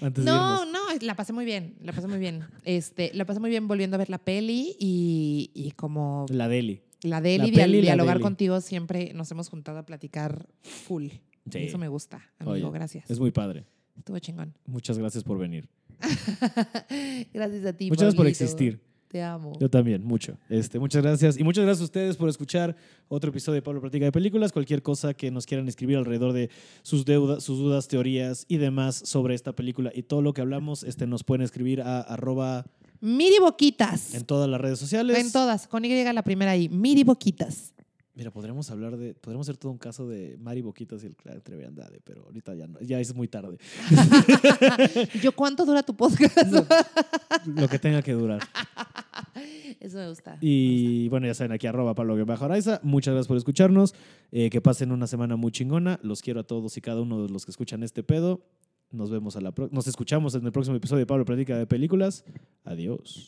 antes
No, no, la pasé muy bien. La pasé muy bien. Este, la pasé muy bien volviendo a ver la peli y, y como
La Deli.
la Deli,
La peli y la
dialogar
Deli.
contigo siempre nos hemos juntado a platicar full.
Sí.
Eso me gusta, amigo.
Oye,
gracias.
Es muy padre.
Estuvo chingón.
Muchas gracias por venir.
gracias a ti.
Muchas gracias por existir.
Te amo.
Yo también, mucho. Este, muchas gracias. Y muchas gracias a ustedes por escuchar otro episodio de Pablo Platica de Películas. Cualquier cosa que nos quieran escribir alrededor de sus, deudas, sus dudas, teorías y demás sobre esta película y todo lo que hablamos, este, nos pueden escribir a arroba
Miri Boquitas.
en todas las redes sociales.
En todas. Con Y la primera ahí. Miri Boquitas.
Mira, podríamos hablar de, podríamos hacer todo un caso de Mari Boquitas y el Clan Treviandade, pero ahorita ya no, ya es muy tarde.
Yo, ¿cuánto dura tu podcast?
lo que tenga que durar.
Eso me gusta.
Y bueno, ya saben, aquí arroba Pablo Bajo Araiza. Muchas gracias por escucharnos. Eh, que pasen una semana muy chingona. Los quiero a todos y cada uno de los que escuchan este pedo. Nos vemos a la Nos escuchamos en el próximo episodio de Pablo Platica de Películas. Adiós.